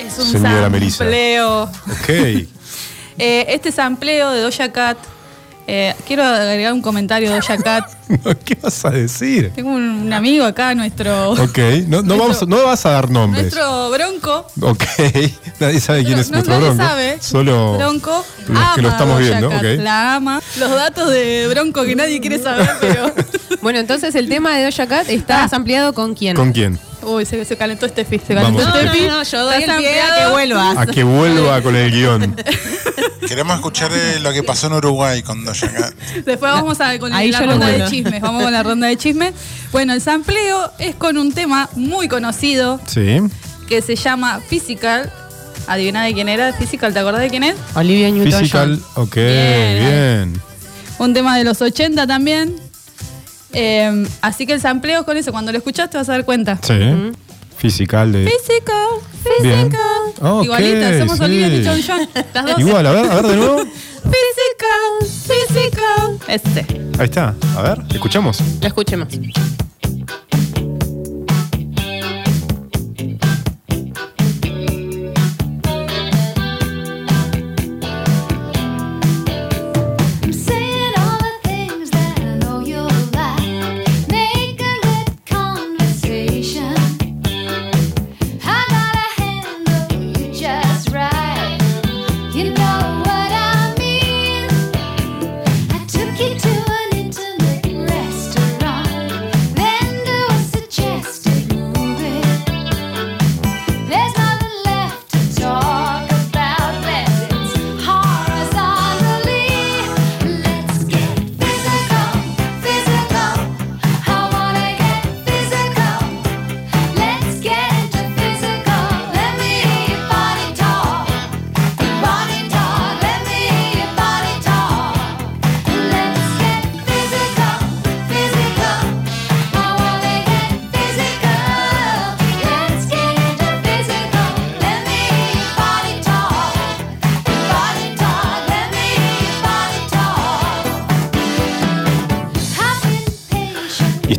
Es un Señora Melissa. sampleo. Ok. Eh, este sampleo de Doja Cat, eh, quiero agregar un comentario de Doja Cat. ¿Qué vas a decir? Tengo un, amigo acá, nuestro, Ok, no, no, vamos, no vas a dar nombres. nuestro bronco. Ok, nadie sabe quién es no, nuestro nadie bronco. sabe. Solo Bronco los ama que lo estamos Doja viendo. Cat. La ama. Los datos de Bronco que nadie quiere saber, pero. Bueno, entonces el tema de Doja Cat está ampliado con quién? ¿Con quién? Uy, se, se calentó este Se calentó Vamos. este No, no, no, yo doy Está el pie a que vuelvas. A que vuelva con el guion. Queremos escuchar eh, lo que pasó en Uruguay con Doja Cat. Después vamos a, con Ahí la ronda de chismes. Vamos con la ronda de chismes. Bueno, el sampleo es con un tema muy conocido Sí. que se llama Physical. Adivina de quién era. Physical, ¿te acordás de quién es? Olivia Newton-John. Physical, ok, Bien. bien. Un tema de los 80 también. Eh, así que el sampleo es con eso. Cuando lo escuchas te vas a dar cuenta. Sí. Physical de. Physical, physical. Ok, Igualita, somos sí. Olivia Newton John. Las dos. Igual, a ver, a ver de nuevo. Physical, physical. Este. Ahí está. A ver, escuchamos. Lo escuchemos.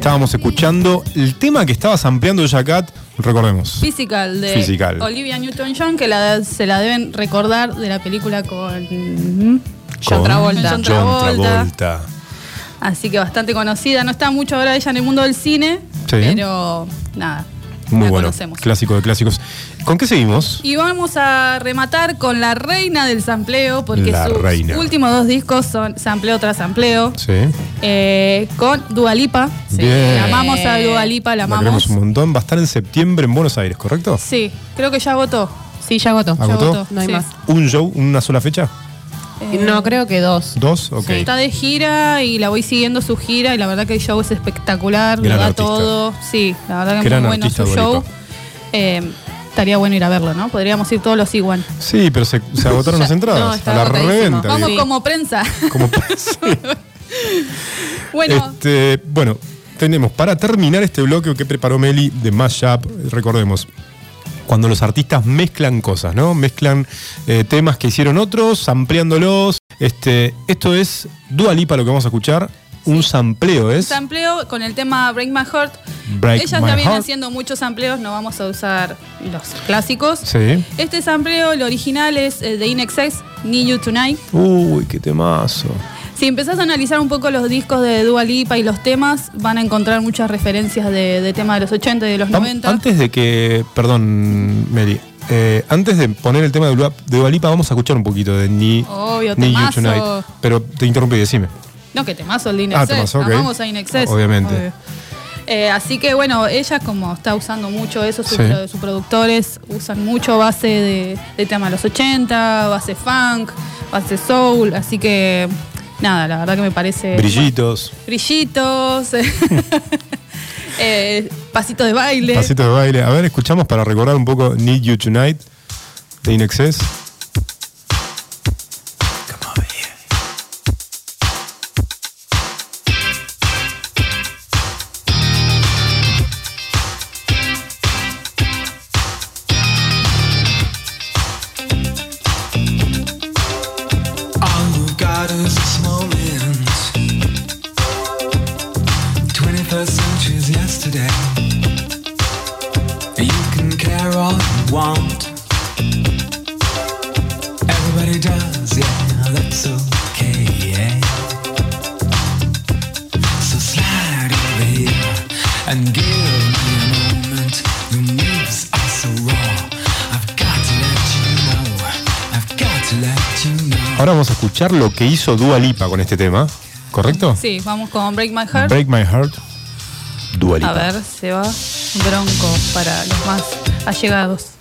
Estábamos escuchando el tema que estabas ampliando Doja Cat. Recordemos. Physical de Physical. Olivia Newton-John, que la, se la deben recordar de la película con Con Travolta. John John Travolta. Travolta. Así que bastante conocida. No está mucho ahora ella en el mundo del cine, Sí. pero nada. Muy bueno. conocemos. Clásico de clásicos. ¿Con qué seguimos? Y vamos a rematar con la reina del sampleo, porque La sus reina. últimos dos discos son sampleo tras sampleo, Sí. eh, con Dualipa. Bien. La amamos a Dualipa, la La queremos amamos. un montón. Va a estar en septiembre en Buenos Aires, ¿correcto? Sí, creo que ya agotó. Sí, ya agotó. ¿Agotó? No hay Sí. más. ¿Un show, una sola fecha? Eh, No, creo que dos. ¿Dos? Ok. Está de gira y la voy siguiendo su gira y la verdad que el show es espectacular, Gran lo da artista. todo. Sí, la verdad que Gran muy bueno su show. Eh, estaría bueno ir a verlo, ¿no? Podríamos ir todos los igual. Sí, pero se, se agotaron las entradas. no, a la reventa. Vamos digo. como prensa. Como- bueno, Este, bueno, tenemos para terminar este bloque que preparó Meli de Mashup, recordemos. Cuando los artistas mezclan cosas, ¿no? Mezclan eh, temas que hicieron otros, ampliándolos. Este, esto es Dua Lipa, lo que vamos a escuchar. Un sampleo un es. sampleo con el tema Break My Heart. Break Ellas My ya vienen Heart. haciendo muchos sampleos, no vamos a usar los clásicos. Sí. Este sampleo, el original es eh, de INXS, Need You Tonight. Uy, qué temazo. Si empezás a analizar un poco los discos de Dua Lipa y los temas, van a encontrar muchas referencias de, de temas de los 80 y de los Vam- 90. Antes de que. Perdón, Meli. eh, antes de poner el tema de Dua, de Dua Lipa, vamos a escuchar un poquito de Ni, Obvio, Need You. Tonight. Pero te interrumpí, decime. No, que temazo el de Ah, INXS. temazo, ok. Amamos a INXS. Obviamente. obvio. Eh, así que bueno, ella como está usando mucho eso, sus, Sí. sus productores usan mucho base de, de tema de los 80, base funk, base soul, así que nada, la verdad que me parece... Brillitos, Brillitos, eh, pasitos de baile. pasitos de baile. A ver, escuchamos para recordar un poco Need You Tonight de Inexcess. Escuchar lo que hizo Dua Lipa con este tema, ¿correcto? Sí, vamos con Break My Heart. Break My Heart, Dua Lipa. A ver, se va bronco para los más allegados.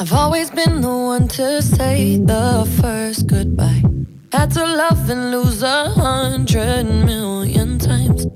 I've always been the one to say the first goodbye. Had to love and lose a hundred million times.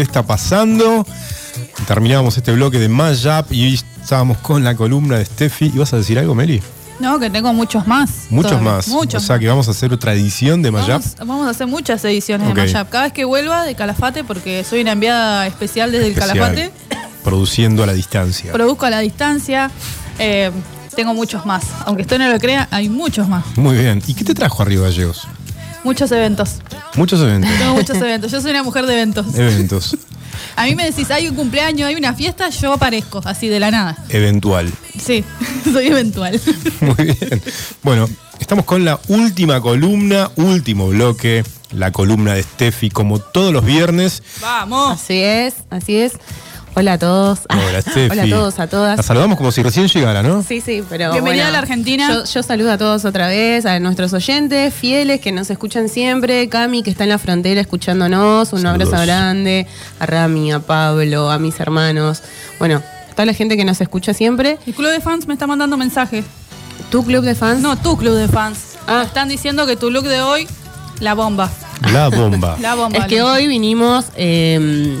¿Qué está pasando? Terminamos este bloque de Mashup y estábamos con la columna de Steffi. ¿Ibas a decir algo, Meli? No, que tengo muchos más. Muchos todavía. más. Muchos o sea que vamos a hacer otra edición de Mashup. Vamos, vamos a hacer muchas ediciones de Mashup. Cada vez que vuelva de Calafate, porque soy una enviada especial desde el. Calafate, Produciendo a la distancia. produzco a la distancia. eh, tengo muchos más. Aunque usted no lo crea, hay muchos más. Muy bien. ¿Y qué te trajo arriba, Gallegos? Muchos eventos. Muchos eventos. Tengo muchos eventos. Yo soy una mujer de eventos. eventos. A mí me decís, hay un cumpleaños, hay una fiesta, yo aparezco, así de la nada. Eventual. Sí, soy eventual. Muy bien. Bueno, estamos con la última columna, último bloque, la columna de Steffi, como todos los viernes. Vamos. Así es, así es. Hola a todos. Hola, Steffi. Hola a todos, a todas. La saludamos como si recién llegara, ¿no? Sí, sí, pero. Bienvenida bueno, a la Argentina. Yo, yo saludo a todos otra vez, a nuestros oyentes fieles que nos escuchan siempre. Cami, que está en la frontera escuchándonos. Un Saludos. abrazo grande. A Rami, a Pablo, a mis hermanos. Bueno, toda la gente que nos escucha siempre. El club de fans me está mandando mensaje. ¿Tu club de fans? No, tu club de fans. Ah. Me están diciendo que tu look de hoy, la bomba. La bomba. La bomba. Es que hoy vinimos eh,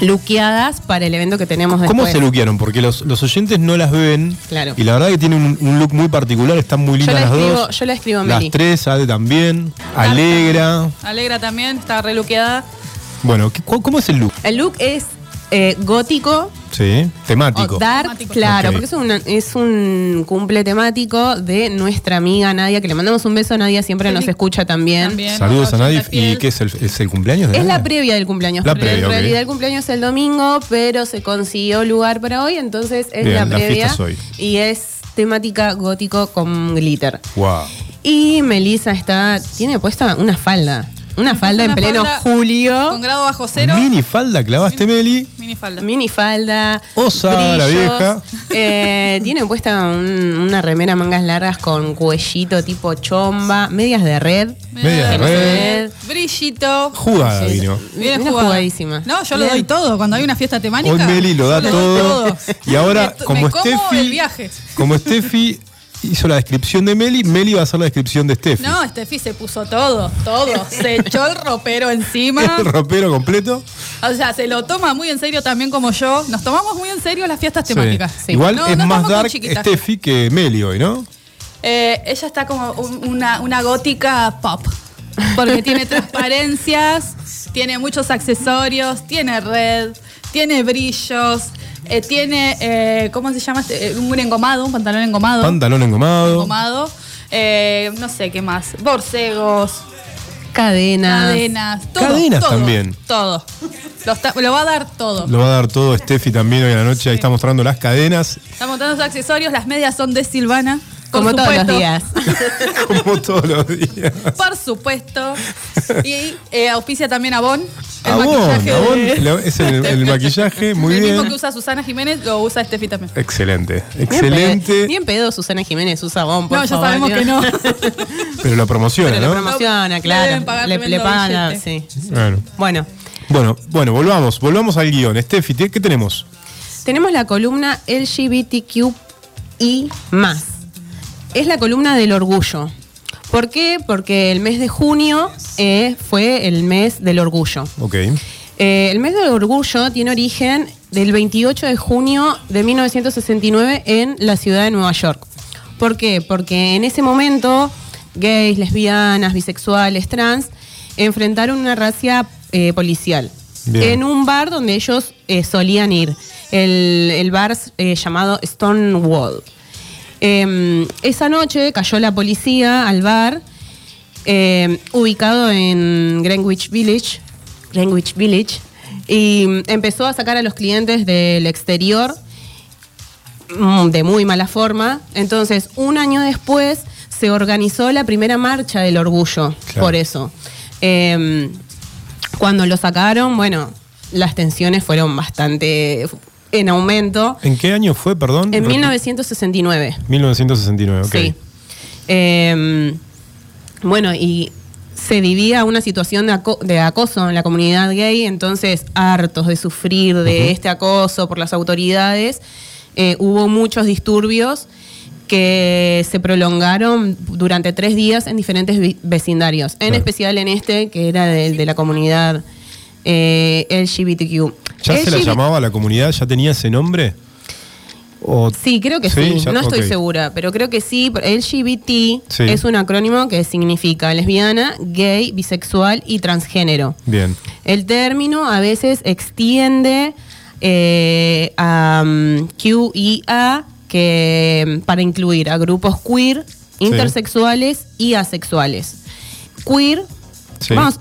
luqueadas para el evento que tenemos después. ¿Cómo se luquearon? Porque los, los oyentes no las ven. Claro. Y la verdad que tienen un, un look muy particular, están muy lindas la las escribo, dos. yo la escribo Las Meli. tres, Ade también. Alegra. Alegra también, está reluqueada. Bueno, ¿qué- cu- ¿cómo es el look? El look es eh, gótico Sí, temático. o dark, Temático. claro, porque es, un cumple temático de nuestra amiga Nadia, que le mandamos un beso. Nadia siempre nos escucha también. También. Saludos a Nadie. ¿Y qué es el, es el cumpleaños de Es la Nadia? previa del cumpleaños. La porque previa, en realidad el cumpleaños es el domingo, pero se consiguió lugar para hoy, entonces es Bien, la la previa. hoy. Y es temática gótico con glitter. Wow. Y Melissa está, tiene puesta una falda. Una falda en pleno falda julio. Con grado bajo cero. Mini falda clavaste, Meli. Mini falda. Mini falda. Osa, la vieja. Eh, tiene puesta un- una remera mangas largas con cuellito tipo chomba, medias de red. Medias de red. Brillito. Jugada vino. Jugada. jugadísima. No, yo lo doy todo. Cuando hay una fiesta temática. Hoy Meli lo da doy todo. Y ahora, Me- como me como Steffi. Como Steffi hizo la descripción de Meli, Meli va a hacer la descripción de Steffi. No, Steffi se puso todo, todo. Se echó el ropero encima. El ropero completo. O sea, se lo toma muy en serio también como yo. Nos tomamos muy en serio las fiestas temáticas. Sí. Igual No, es no más dark. Steffi que Meli hoy, ¿no? Eh, ella está como un- una, una gótica pop. Porque tiene transparencias, tiene muchos accesorios, tiene red, tiene brillos, eh, tiene, eh, ¿cómo se llama? este? Eh, Un engomado, un pantalón engomado. Pantalón engomado. engomado. Eh, no sé qué más. Borcegos, Cadenas. cadenas, todo. Cadenas todo, también. Todo. Lo, está- lo va a dar todo. Lo va a dar todo Steffi también hoy en la noche. Ahí está mostrando las cadenas, Está montando sus accesorios, las medias son de Silvana. Como todos los días. como todos los días. Por supuesto. Y eh, auspicia también a Bon. El Avon, maquillaje Avon, de- la- es el, el maquillaje, muy el mismo bien. que usa Susana Jiménez, lo usa Steffi también. Excelente, excelente. Bien pedo Susana Jiménez, usa bon, por No, ya favor, sabemos Dios. que no. Pero lo promociona, Pero lo ¿no? promociona, Le claro. Le, pagan sí. Bueno. Bueno, bueno, bueno, volvamos, volvamos al guion. Steffi, ¿qué qué tenemos? tenemos la columna LGBTQI más. Es la columna del orgullo. ¿Por qué? Porque el mes de junio eh, fue el mes del orgullo. Ok. Eh, el mes del orgullo tiene origen del 28 de junio de 1969 en la ciudad de Nueva York. ¿Por qué? Porque en ese momento gays, lesbianas, bisexuales, trans enfrentaron una racia eh, policial Bien. en un bar donde ellos eh, solían ir, el, el bar eh, llamado Stonewall. Eh, esa noche cayó la policía al bar eh, ubicado en Greenwich Village, Greenwich Village, y empezó a sacar a los clientes del exterior mm, de muy mala forma. Entonces, un año después se organizó la primera marcha del orgullo, Claro. por eso. Eh, cuando lo sacaron, bueno, las tensiones fueron bastante en aumento. ¿En qué año fue, perdón? En Repi- 1969. 1969, ok. Sí. Eh, bueno, y se vivía una situación de, aco- de acoso en la comunidad gay, entonces hartos de sufrir de este acoso por las autoridades, eh, hubo muchos disturbios que se prolongaron durante tres días en diferentes vecindarios, en especial en este que era de, de la comunidad eh, LGBTQ. ¿Ya se la llamaba la comunidad? ¿Ya tenía ese nombre? O- Sí, creo que sí. ya- no estoy segura, pero creo que sí. LGBT Sí. es un acrónimo que significa lesbiana, gay, bisexual y transgénero. Bien. El término a veces extiende eh, a Q y A que mm, para incluir a grupos queer, intersexuales y asexuales. Queer, vamos,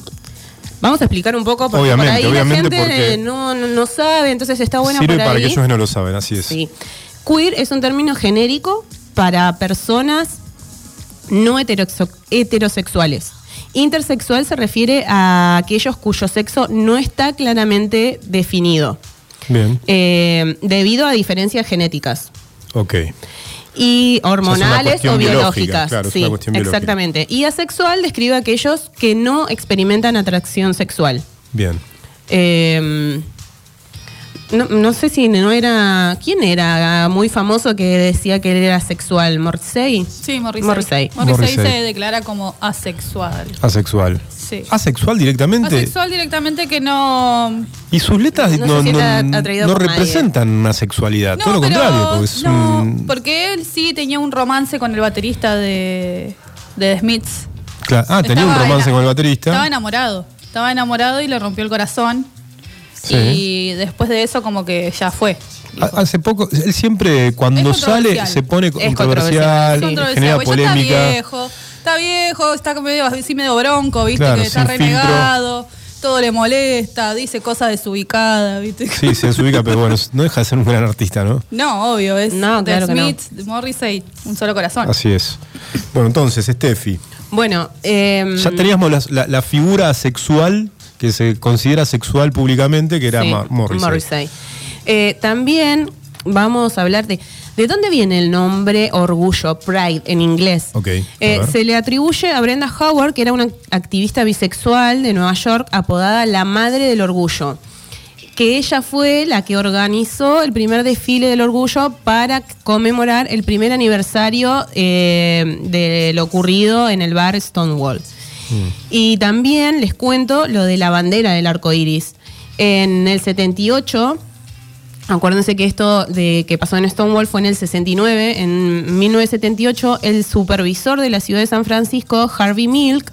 vamos a explicar un poco porque Obviamente, por ahí obviamente, la gente porque no, no, no sabe, entonces está buena Sirve por ahí. para aquellos que no lo saben, así es. Sí. Queer es un término genérico para personas no heterosexu- heterosexuales. Intersexual se refiere a aquellos cuyo sexo no está claramente definido, Bien. eh, debido a diferencias genéticas Ok. Y hormonales o biológica, biológicas. claro, sí, biológica. exactamente. Y asexual describe a aquellos que no experimentan atracción sexual. Bien. Eh, no, no sé si no era. ¿Quién era muy famoso que decía que él era sexual? ¿Morrissey? Sí, Morrissey. Morrissey. Morrissey Morrissey. se declara como asexual. Asexual. Sí. Asexual directamente. Asexual directamente que no. Y sus letras No no, no- nadie. representan una sexualidad, todo lo pero contrario, porque es no, un. porque él sí tenía un romance con el baterista de, de The Smiths. Cla- ah, tenía un romance con el baterista. Estaba enamorado. Estaba enamorado y le rompió el corazón. Sí. Y después de eso, como que ya fue. Ha- Hace poco, él siempre cuando sale controversial. se pone Es controversial, controversial, genera ya polémica. Está viejo, está viejo, está medio, así medio bronco, ¿viste? Claro, que está filtro. renegado, todo le molesta, dice cosas desubicadas, ¿viste? Sí, se desubica, pero bueno, no deja de ser un gran artista, ¿no? No, obvio, es No, claro no. Smith, de Morrissey, un solo corazón. Así es. Bueno, entonces, Steffi, Bueno, eh, ya teníamos la, la- la figura sexual que se considera sexual públicamente, que era sí, Morrissey. Morrissey. Eh, también vamos a hablar de. ¿De dónde viene el nombre orgullo, pride en inglés? Ok. a Eh, se le atribuye a Brenda Howard, que era una activista bisexual de Nueva York, apodada la Madre del Orgullo. Que ella fue la que organizó el primer desfile del orgullo para conmemorar el primer aniversario eh, de lo ocurrido en el bar Stonewall. Y también les cuento lo de la bandera del arco iris. En el 78, acuérdense que esto de que pasó en Stonewall fue en el 69. En 1978, el supervisor de la ciudad de San Francisco, Harvey Milk,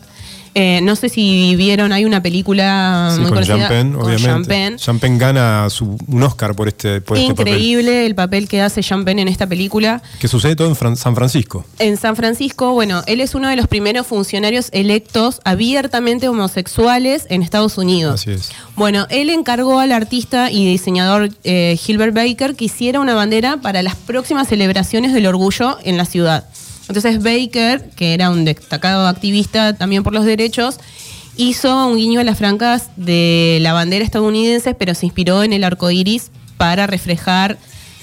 eh, no sé si vieron, hay una película Sí, muy con conocida Champagne, con obviamente. Champagne. Champagne gana su- un Oscar por este, por este papel. Increíble el papel que hace Champagne en esta película. Que sucede todo en Fran- San Francisco. En San Francisco, bueno, él es uno de los primeros funcionarios electos abiertamente homosexuales en Estados Unidos. Así es. Bueno, él encargó al artista y diseñador eh, Gilbert Baker que hiciera una bandera para las próximas celebraciones del orgullo en la ciudad. Entonces Baker, que era un destacado activista también por los derechos, hizo un guiño a las francas de la bandera estadounidense, pero se inspiró en el arco iris para reflejar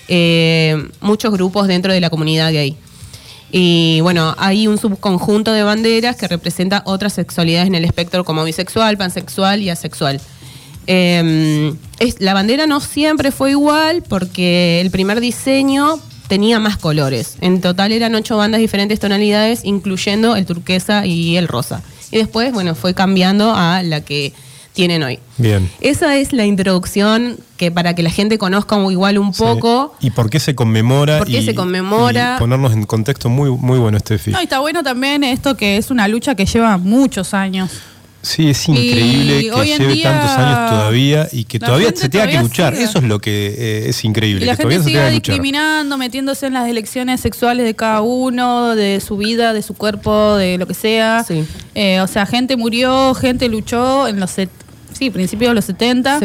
eh, muchos grupos dentro de la comunidad gay. Y bueno, hay un subconjunto de banderas que representa otras sexualidades en el espectro como bisexual, pansexual y asexual. Es, la bandera no siempre fue igual porque el primer diseño tenía más colores. En total eran ocho bandas diferentes tonalidades, incluyendo el turquesa y el rosa. Y después, bueno, fue cambiando a la que tienen hoy. Bien. Esa es la introducción que para que la gente conozca igual un poco. ¿Y por qué se conmemora? ¿Por qué y- se conmemora? y ponernos en contexto muy, muy bueno, Steffi. No, y está bueno también esto que es una lucha que lleva muchos años. Sí, es increíble Y que lleve día- tantos años todavía y que La todavía se tenga que todavía luchar. sigue. Eso es lo que eh, es increíble. Y la que gente todavía se sigue tenga que luchar. discriminando, metiéndose en las elecciones sexuales de cada uno, de su vida, de su cuerpo, de lo que sea. Eh, o sea, gente murió, gente luchó en los set- sí, principios de los 70.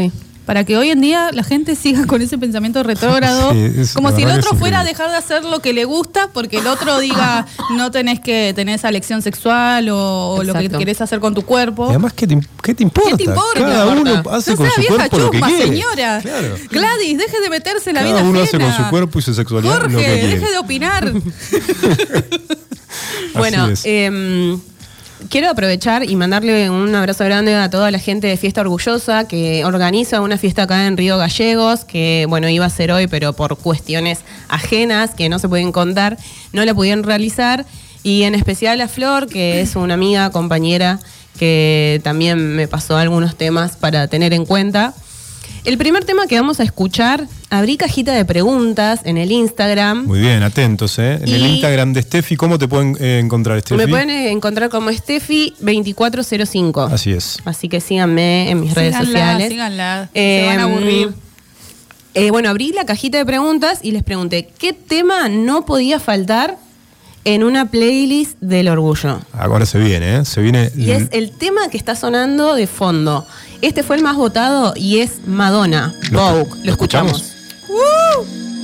Para que hoy en día la gente siga con ese pensamiento retrógrado, Sí, como si el otro fuera a dejar de hacer lo que le gusta porque el otro diga no tenés que tener esa elección sexual o, o lo que querés hacer con tu cuerpo. Y además, ¿qué te, qué te importa? ¿Qué te importa? Cada uno hace no con sea su vieja cuerpo lo que señora. Claro. Gladys, deje de meterse en la Cada vida uno hace con ajena. su cuerpo y su sexualidad lo que Jorge, quiere. deje de opinar. Bueno, es. Quiero aprovechar y mandarle un abrazo grande a toda la gente de Fiesta Orgullosa que organiza una fiesta acá en Río Gallegos, que bueno, iba a ser hoy, pero por cuestiones ajenas que no se pueden contar, no la pudieron realizar. Y en especial a Flor, que es una amiga, compañera, que también me pasó algunos temas para tener en cuenta. El primer tema que vamos a escuchar, abrí cajita de preguntas en el Instagram. Muy bien, atentos, ¿eh? En el Instagram de Steffi, ¿cómo te pueden eh, encontrar, Steffi? Me pueden eh, encontrar como Steffi2405. Así es. Así que síganme en mis redes Síganla, sociales. síganla. Eh, Se van a aburrir. eh, bueno, abrí la cajita de preguntas y les pregunté, ¿qué tema no podía faltar en una playlist del orgullo? Ahora se viene, ¿eh? Se viene. Y es el tema que está sonando de fondo. Este fue el más votado y es Madonna, Vogue. Lo, escuchamos. Strike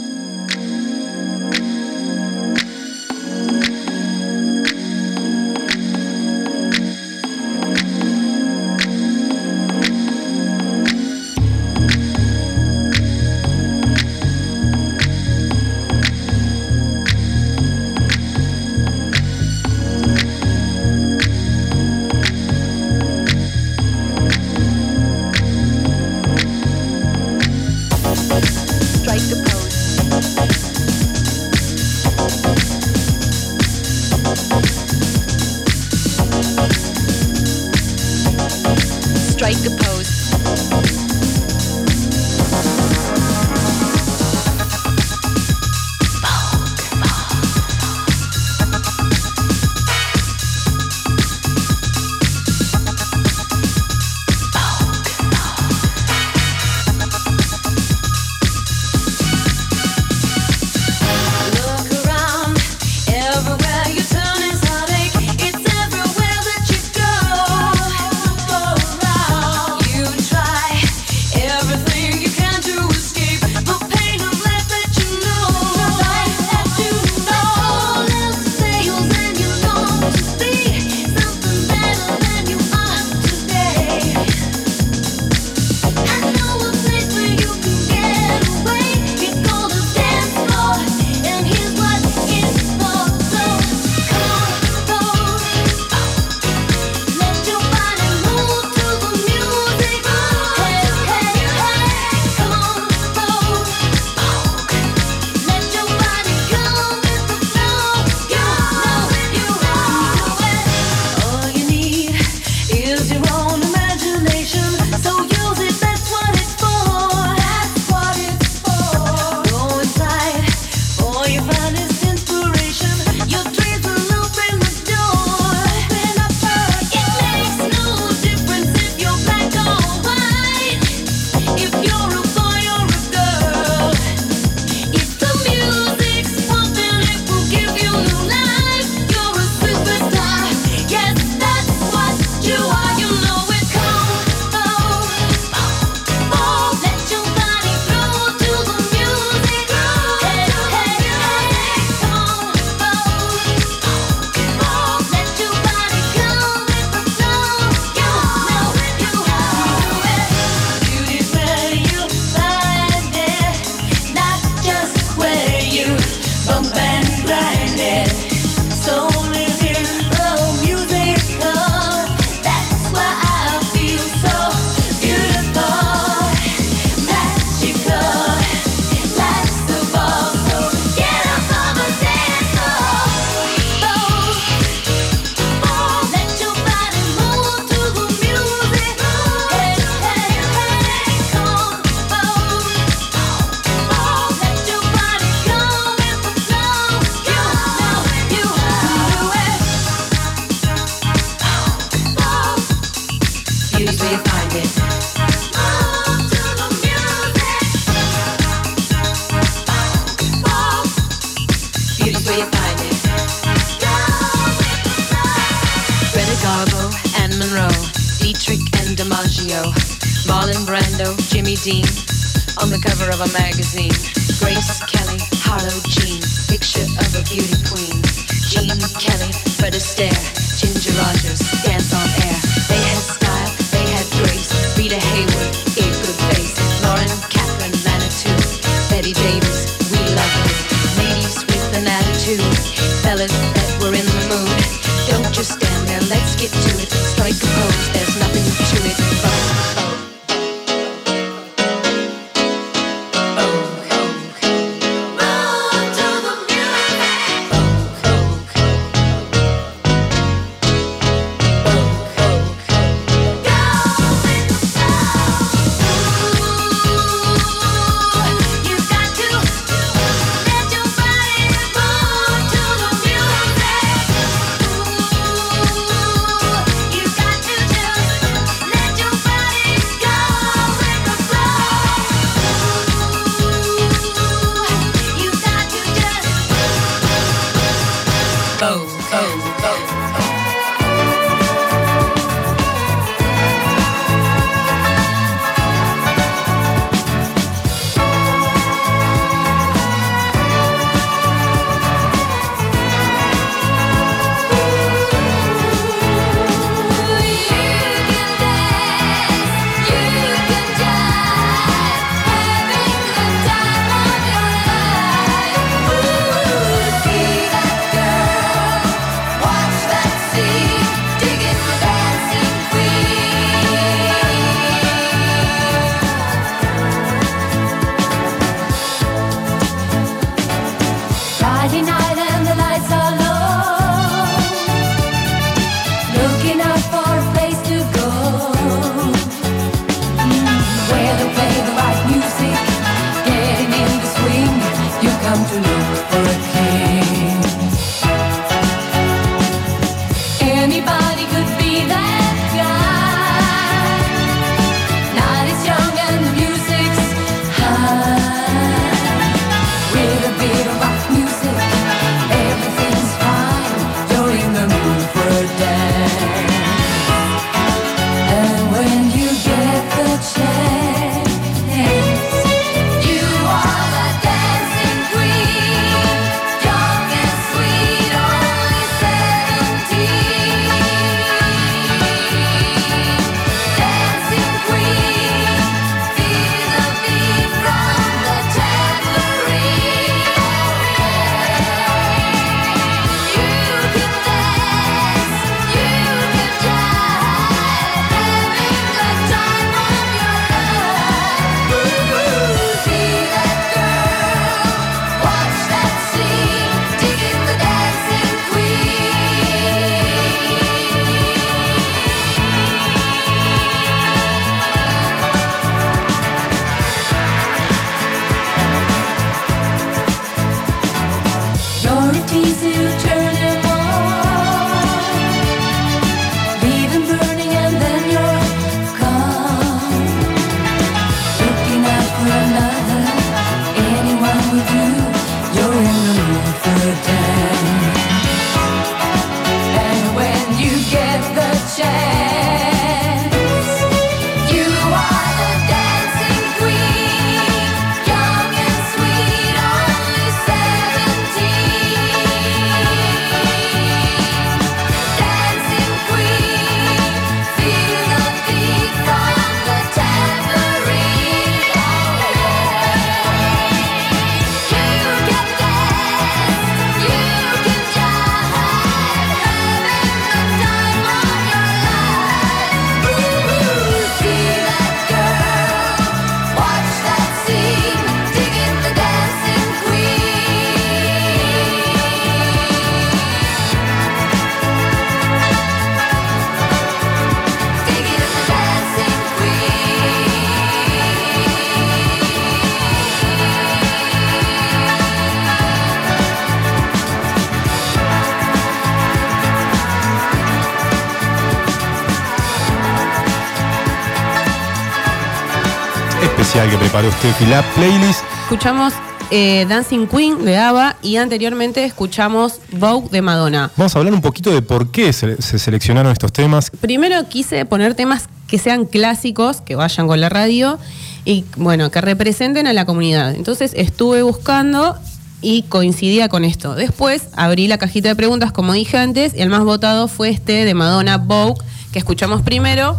que preparó Steffi, la playlist. Escuchamos eh, Dancing Queen de ABBA y anteriormente escuchamos Vogue de Madonna. Vamos a hablar un poquito de por qué se, se seleccionaron estos temas. Primero quise poner temas que sean clásicos, que vayan con la radio y bueno, que representen a la comunidad. Entonces estuve buscando y coincidía con esto. Después abrí la cajita de preguntas, como dije antes, y el más votado fue este de Madonna Vogue, que escuchamos primero,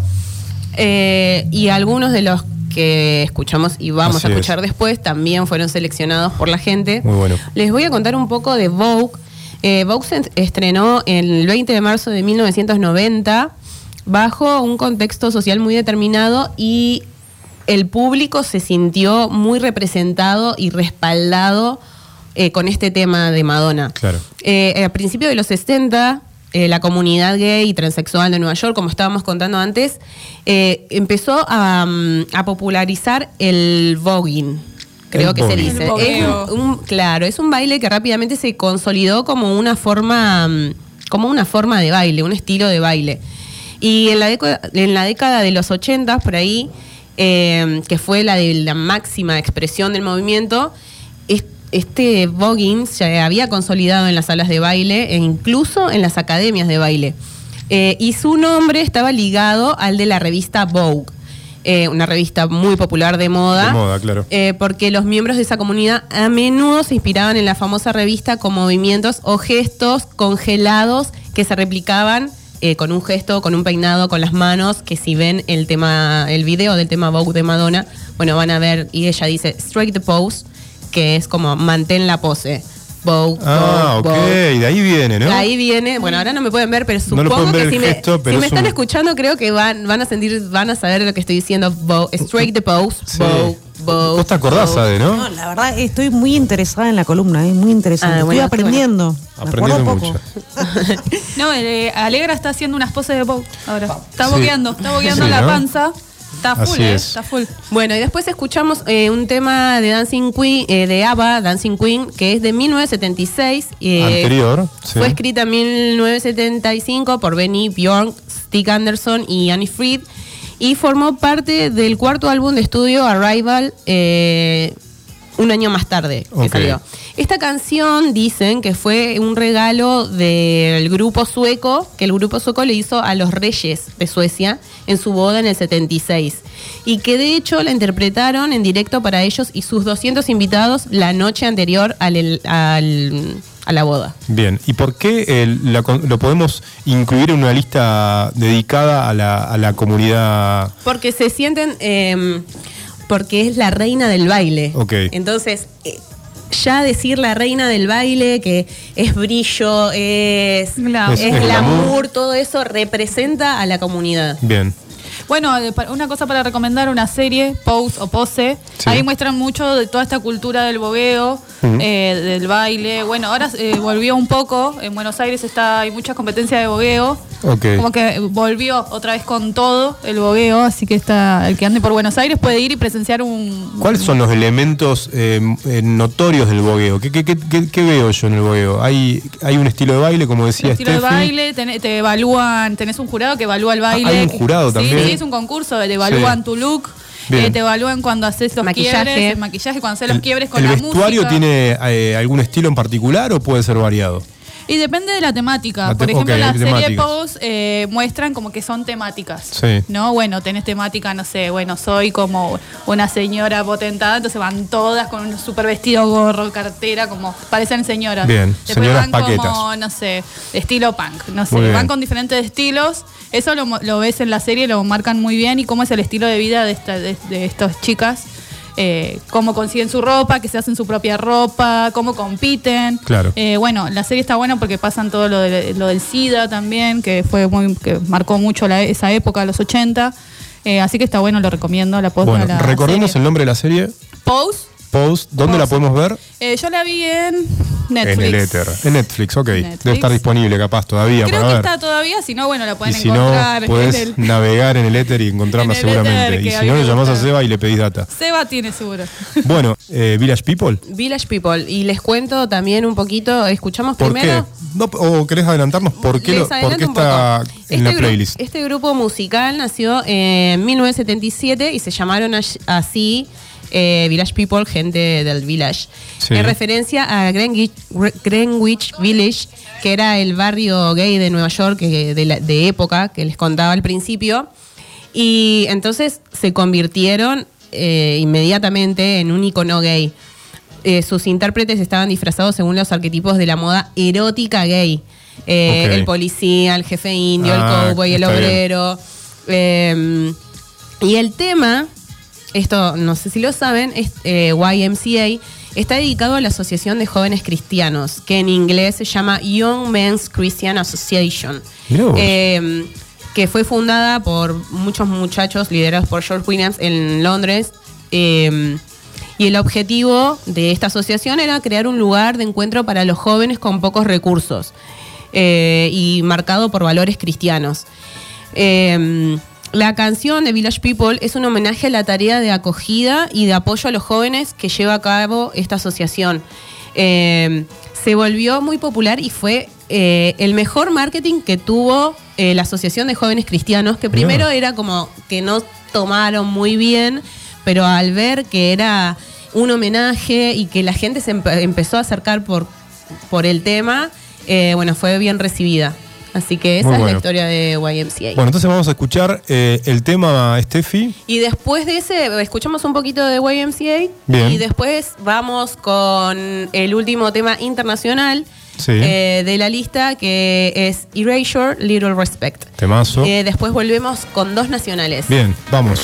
eh, y algunos de los que escuchamos y vamos Así a es. escuchar después también fueron seleccionados por la gente. Muy bueno. Les voy a contar un poco de Vogue. Eh, Vogue se estrenó el 20 de marzo de 1990 bajo un contexto social muy determinado y el público se sintió muy representado y respaldado eh, con este tema de Madonna. Claro. Eh, a principios de los 60, eh, la comunidad gay y transexual de Nueva York, como estábamos contando antes, eh, empezó a, mm, a popularizar el voguing. Creo El que se dice. Es un- un- claro, es un baile que rápidamente se consolidó como una forma, mm, como una forma de baile, un estilo de baile. Y en la, década- en la década de los 80, por ahí, eh, que fue la de la máxima expresión del movimiento, este voguing se había consolidado en las salas de baile e incluso en las academias de baile. Eh, y su nombre estaba ligado al de la revista Vogue, eh, una revista muy popular de moda. De moda, claro. Eh, porque los miembros de esa comunidad a menudo se inspiraban en la famosa revista con movimientos o gestos congelados que se replicaban eh, con un gesto, con un peinado, con las manos, que si ven el tema, el video del tema Vogue de Madonna, bueno, van a ver, y ella dice strike the pose, que es como mantén la pose. Vogue, Ah, ok, Vogue, Vogue. de ahí viene, ¿no? Ahí viene, bueno, ahora no me pueden ver, pero supongo ver que si, me, gesto, pero si me es están un- escuchando, creo que van, van a sentir, van a saber lo que estoy diciendo. Vogue, strike the pose, Sí. Vogue, Vogue. Vos te acordás. Ade, ¿no? No, la verdad estoy muy interesada en la columna, es muy interesante. Ah, bueno, estoy aprendiendo. Me Aprendiendo mucho. No, eh, Alegra está haciendo unas poses de Vogue ahora. Está Sí. boqueando, está boqueando Sí, la ¿no? panza. Está full, Así eh, es. está full. Bueno, y después escuchamos eh, un tema de Dancing Queen, eh, de ABBA, Dancing Queen, que es de 1976. eh, Anterior, sí. Fue escrita en 1975 por Benny Bjork, Stig Anderson y Annie Fried y formó parte del cuarto álbum de estudio Arrival eh, un año más tarde que salió. Esta canción dicen que fue un regalo del grupo sueco, que el grupo sueco le hizo a los reyes de Suecia en su boda en el 76. Y que de hecho la interpretaron en directo para ellos y sus 200 invitados la noche anterior al- al- a la boda. Bien, ¿y por qué el- la con- lo podemos incluir en una lista dedicada a la, a la comunidad? Porque se sienten, eh, porque es la reina del baile. Ok. Entonces, eh, ya decir la reina del baile, que es brillo, es, Glamour. es Es- es glamour, glamour. todo eso representa a la comunidad. Bien. Bueno, pa- una cosa para recomendar, una serie, Pose o Pose. Sí. Ahí muestran mucho de toda esta cultura del bogueo, eh, del baile. Bueno, ahora eh, volvió un poco. En Buenos Aires está hay muchas competencias de bogueo. Ok. Como que volvió otra vez con todo el bogueo, así que está el que ande por Buenos Aires puede ir y presenciar un... ¿Cuáles son los elementos eh, eh, notorios del bogueo? ¿Qué, qué, qué- veo yo en el bogueo? ¿Hay, hay un estilo de baile, como decía estilo de baile, ten- te evalúan, tenés un jurado que evalúa el baile. hay un jurado también. Sí, es un concurso, te evalúan Sí. tu look, eh, te evalúan cuando haces los Maquillaje. quiebres, el maquillaje, cuando haces los quiebres con ¿El la vestuario música. tiene eh, algún estilo en particular o puede ser variado? Y depende de la temática. La te- Por ejemplo, ok, la hay serie temáticas. Pose eh, muestran como que son temáticas. Sí. ¿No? Bueno, tenés temática, no sé, bueno, soy como una señora potentada, entonces van todas con un super vestido, gorro, cartera, como parecen señoras. Bien, Después señoras van paquetas. como, no sé, estilo punk, no sé, van con diferentes estilos. Eso lo, lo ves en la serie, lo marcan muy bien y cómo es el estilo de vida de, esta, de, de estas chicas. Eh, cómo consiguen su ropa, que se hacen su propia ropa, cómo compiten. Claro. Eh, bueno, la serie está buena porque pasan todo lo, de- lo del SIDA también, que fue muy, que marcó mucho la- esa época, los 80. Eh, así que está bueno, lo recomiendo. La posta, Bueno, la recordemos serie. el nombre de la serie. Pose. Pose. ¿Dónde la podemos ver? Eh, yo la vi en Netflix. En el éter. En Netflix, ok. Netflix. Debe estar disponible capaz todavía Creo para que ver. está todavía, si no, bueno, la y pueden si no, encontrar puedes en el... navegar en el éter y encontrarla en el éter, seguramente. Y si no, le llamás a. Seba y le pedís data. Seba tiene seguro. Bueno, eh, Village People, Village People. Y les cuento también un poquito, escuchamos ¿por primero. qué? No, ¿O querés adelantarnos por qué, lo- por qué está en Este la gru- playlist? este grupo musical nació en 1977 y se llamaron así eh, Village People, gente del Village. Sí. En referencia a Greenwich, Greenwich Village, que era el barrio gay de Nueva York de, la- de época que les contaba al principio. Y entonces se convirtieron eh, inmediatamente en un icono gay. Eh, sus intérpretes estaban disfrazados según los arquetipos de la moda erótica gay. Eh. El policía, el jefe indio, Ah, el cowboy, el obrero. Eh, y el tema, esto no sé si lo saben, es, eh, YMCA está dedicado a la Asociación de Jóvenes Cristianos, que en inglés se llama Young Men's Christian Association. Eh, que fue fundada por muchos muchachos liderados por George Williams en Londres. eh, y el objetivo de esta asociación era crear un lugar de encuentro para los jóvenes con pocos recursos eh, y marcado por valores cristianos. Eh, la canción de Village People es un homenaje a la tarea de acogida y de apoyo a los jóvenes que lleva a cabo esta asociación. Eh, se volvió muy popular y fue eh, el mejor marketing que tuvo eh, la Asociación de Jóvenes Cristianos, que Mirá. primero era como que no tomaron muy bien, pero al ver que era un homenaje y que la gente se empe- empezó a acercar por, por el tema, eh, bueno, fue bien recibida. Así que esa Muy es bueno. la historia de YMCA. Bueno, entonces vamos a escuchar eh, el tema Steffi. Y después de ese, escuchamos un poquito de YMCA. Bien. Y después vamos con el último tema internacional Sí. eh, de la lista, que es Erasure, Little Respect. Temazo. Eh, después volvemos con dos nacionales. Bien, vamos.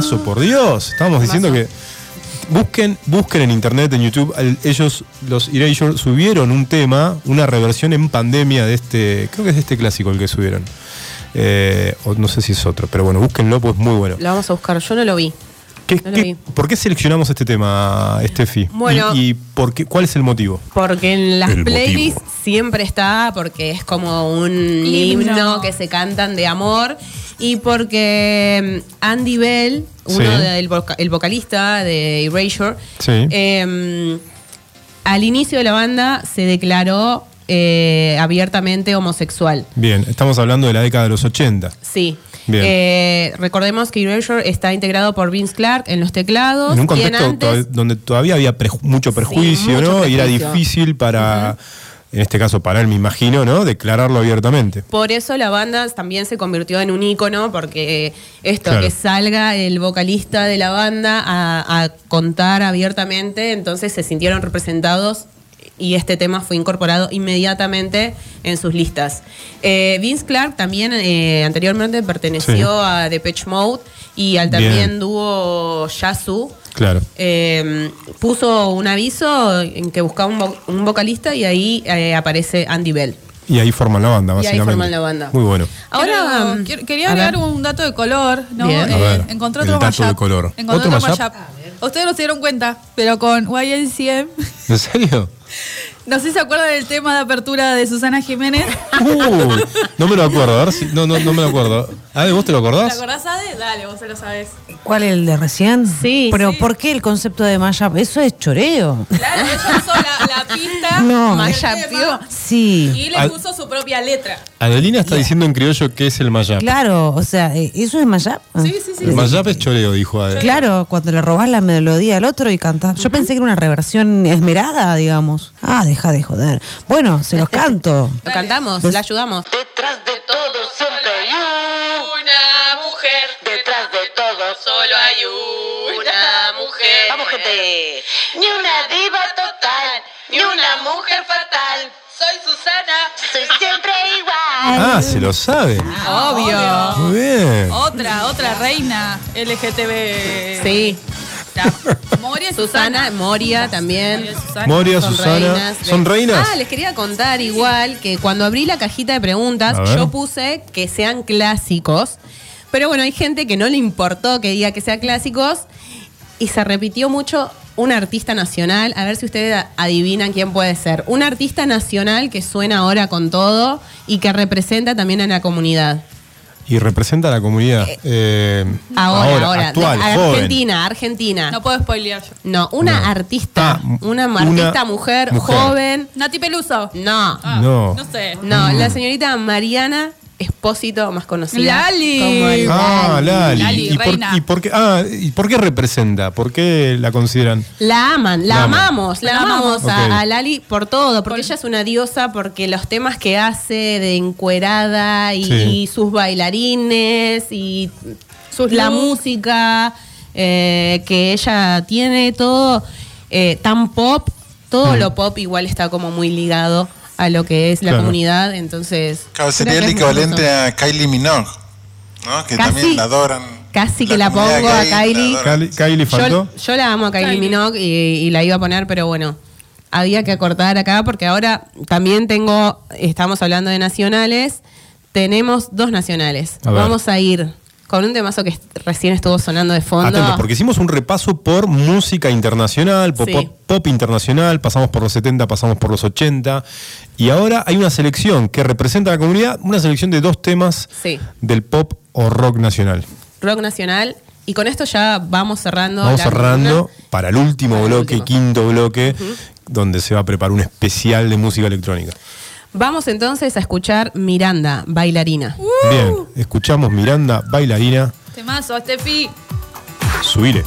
Temazo, por Dios. Estábamos diciendo que busquen, busquen en internet, en YouTube, el- ellos, los Erasure, subieron un tema, una reversión en pandemia de este, creo que es este clásico el que subieron. Eh, o no sé si es otro, pero bueno, búsquenlo, pues muy bueno. Lo vamos a buscar. Yo no lo vi. ¿Qué- No lo qué- vi. ¿Por qué seleccionamos este tema, Steffi? Bueno. ¿Y, y por qué, cuál es el motivo? Porque en las El playlists siempre está, porque es como un Himno. himno que se cantan de amor. Y porque mm, Andy Bell, uno Sí. del voca- el vocalista de Erasure, Sí. eh, al inicio de la banda se declaró eh, abiertamente homosexual. Bien, estamos hablando de la década de los 80. Sí. Bien. Eh, recordemos que Erasure está integrado por Vince Clark en los teclados. En un contexto antes- donde todavía había preju- mucho perjuicio, mucho ¿no? Y era prejuicio. difícil para, en este caso para él, me imagino, ¿no? Declararlo abiertamente. Por eso la banda también se convirtió en un ícono, porque esto, Claro. que salga el vocalista de la banda a, a contar abiertamente, entonces se sintieron representados y este tema fue incorporado inmediatamente en sus listas. Eh, Vince Clark también eh, anteriormente perteneció Sí. a Depeche Mode y al también dúo Yazoo. Claro. Eh, puso un aviso en que buscaba un, vo- un vocalista y ahí eh, aparece Andy Bell. Y ahí forman la banda, Y ahí básicamente. forman la banda. Muy bueno. Ahora, quiero- quería agregar un dato de color, ¿no? Bien. Eh, A ver, encontré el otro dato mashup. de color. Encontré ¿Otro otro mashup? mashup. Ustedes no se dieron cuenta, pero con YNCM ¿En serio? No sé si se acuerdan del tema de apertura de Susana Jiménez. Uy, no me lo acuerdo, a ver si. No, no, no me lo acuerdo. Ade, ¿vos te lo ¿Te acordás? acordás, Ade? Dale, vos se lo sabés. ¿Cuál es el de recién? Sí. Pero sí. ¿por qué el concepto de mashup? Eso es choreo. Claro, ella usó la, la pista No. Mashup, Sí. y le puso su propia letra. Adelina está diciendo en criollo que es el mashup. Claro, o sea, eh, ¿eso es mashup? Sí, sí, sí. El mashup es choreo, dijo Ade. Claro, cuando le robás la melodía al otro y cantás. Yo pensé que era una reversión esmerada, digamos. Ah, deja de joder. Bueno, se los canto. Lo cantamos, la ayudamos. Detrás de todo siempre hay una mujer. Detrás de todo solo hay una mujer. Vamos, gente. Ni una diva total, ni una mujer fatal. Soy Susana. Soy siempre igual. Ah, se lo sabe. Obvio. Muy bien. Otra, otra reina LGTB. Sí. Moria y Susana, Susana. Moria también. Susana. Moria, Son Susana. reinas. ¿Son reinas? Ah, les quería contar igual que cuando abrí la cajita de preguntas, yo puse que sean clásicos. Pero bueno, hay gente que no le importó que diga que sean clásicos y se repitió mucho un artista nacional. A ver si ustedes adivinan quién puede ser. Un artista nacional que suena ahora con todo y que representa también a la comunidad. Y representa a la comunidad. eh, Ahora, ahora. actual, de- joven. Argentina, Argentina. No puedo spoilear yo. No, una No. artista. Ah, una una artista mujer, mujer. joven. Nati Peluso. No. Ah, No. No sé. No, Mm. la señorita Mariana Espósito, más conocida. Lali. Como el Ah, Lali. Lali, ¿Y, por, reina. y por qué, ah, ¿Y por qué representa? ¿Por qué la consideran? La aman, la, amamos, la La amamos amamos. a, Ok. a Lali por todo, porque ella es una diosa, porque los temas que hace de encuerada y, Sí. y sus bailarines y Sus la música eh, que ella tiene, todo eh, tan pop, todo Mm. lo pop igual está como muy ligado a lo que es la comunidad, entonces... Claro, sería el equivalente a Kylie Minogue, ¿no? Que Casi- también la adoran. Casi que la pongo a Kylie. Kylie, Kylie faltó. Yo, yo la amo a Kylie, Kylie. Minogue y, y la iba a poner, pero bueno, había que acortar acá porque ahora también tengo, estamos hablando de nacionales, tenemos dos nacionales. A. Vamos a ir con un temazo que recién estuvo sonando de fondo. Atentos, porque hicimos un repaso por música internacional, por Sí. pop, pop internacional, pasamos por los 70, pasamos por los 80, y ahora hay una selección que representa a la comunidad, una selección de dos temas Sí, del pop o rock nacional. rock nacional. Y con esto ya vamos cerrando. Vamos la cerrando columna. para el último Para el bloque, último. quinto bloque, donde se va a preparar un especial de música electrónica. Vamos entonces a escuchar Miranda, bailarina. Bien, escuchamos Miranda, bailarina, Temazo, Steffi. subile.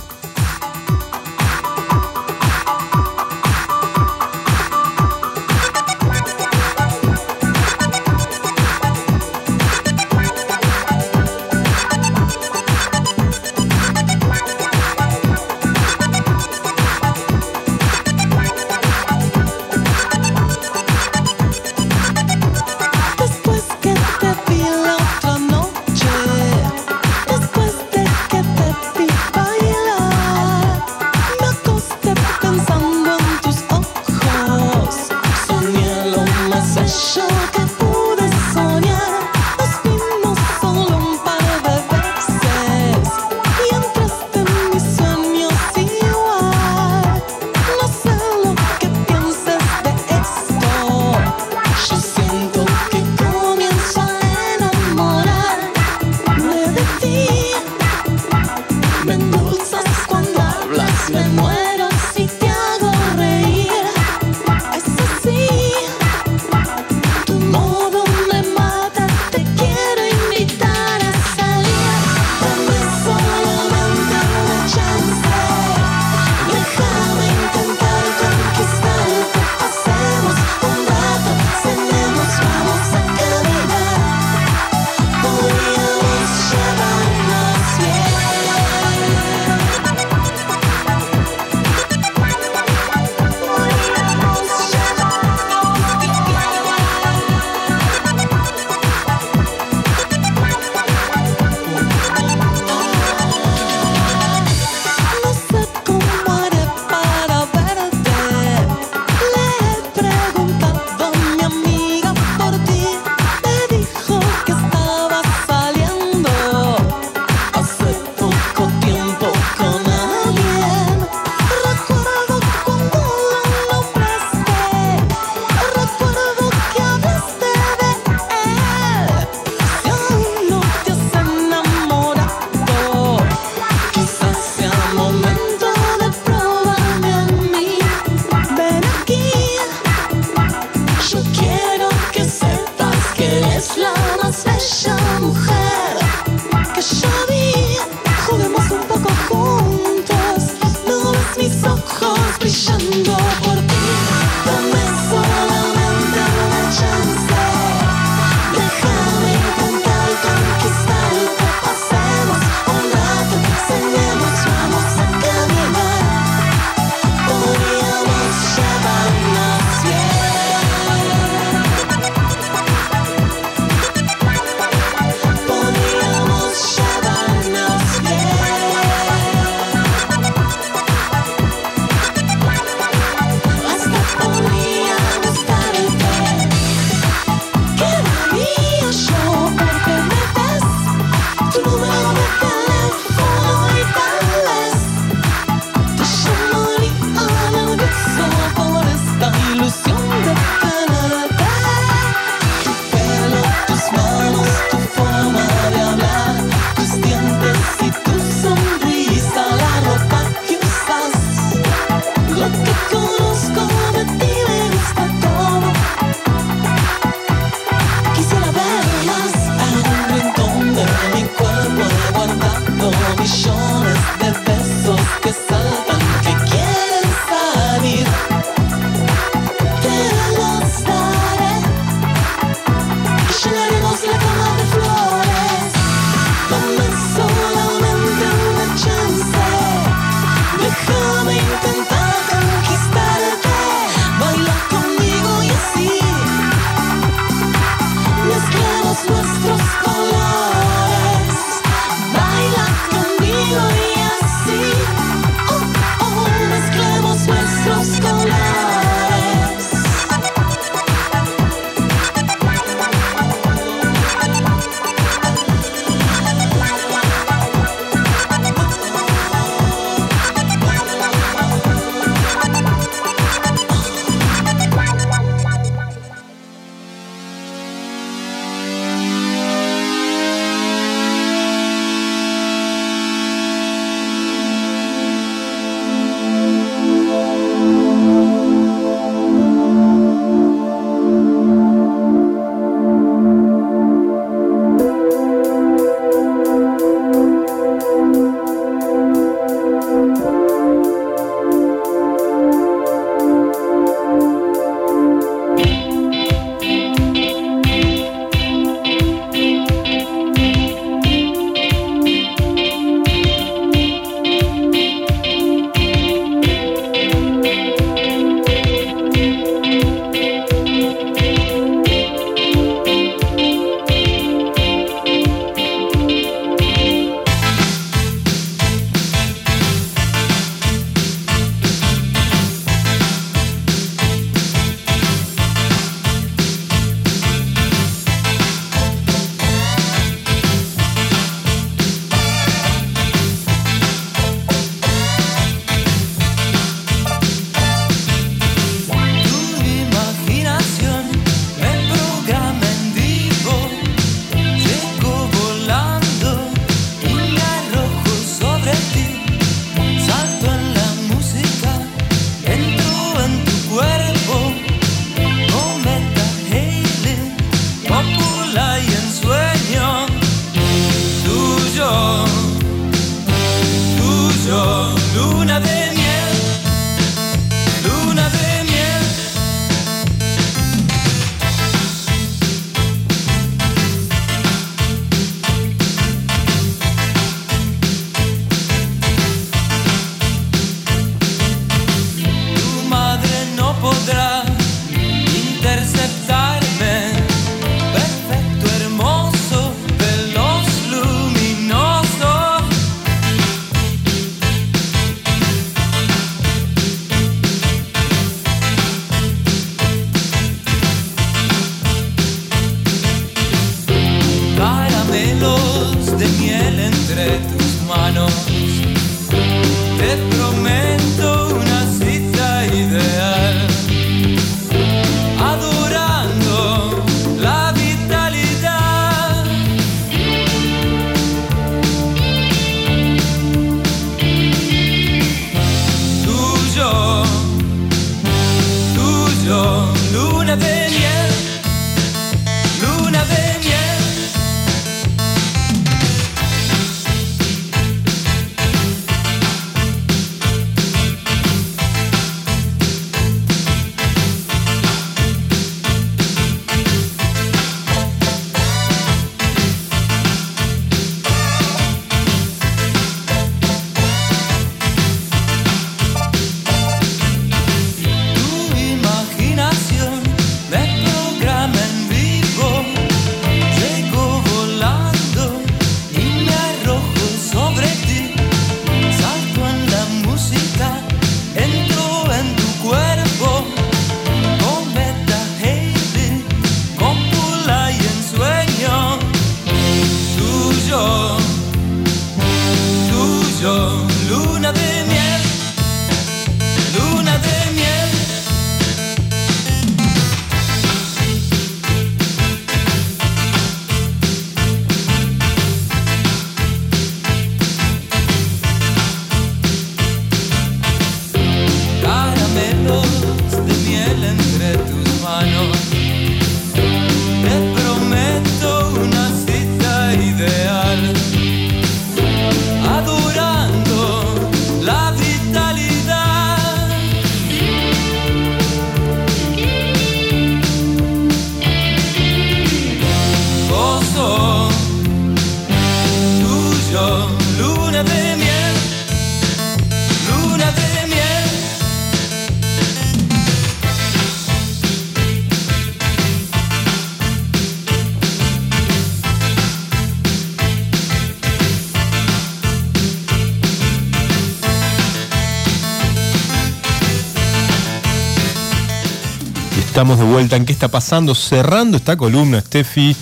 Estamos de vuelta en qué está pasando, cerrando esta columna, Steffi,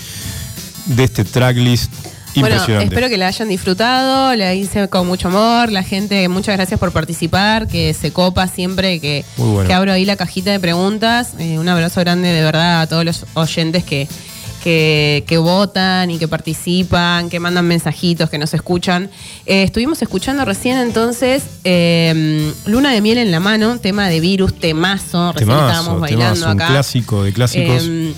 de este tracklist Bueno, impresionante. espero que la hayan disfrutado, la hice con mucho amor, la gente, muchas gracias por participar, que se copa siempre que, Muy bueno. que abro ahí la cajita de preguntas. Eh, un abrazo grande de verdad a todos los oyentes que, que, que votan y que participan, que mandan mensajitos, que nos escuchan. Eh, estuvimos escuchando recién entonces eh, Luna de miel en la mano, tema de virus, temazo, recién Temazo, estábamos bailando temazo, un acá. clásico de clásicos. Eh,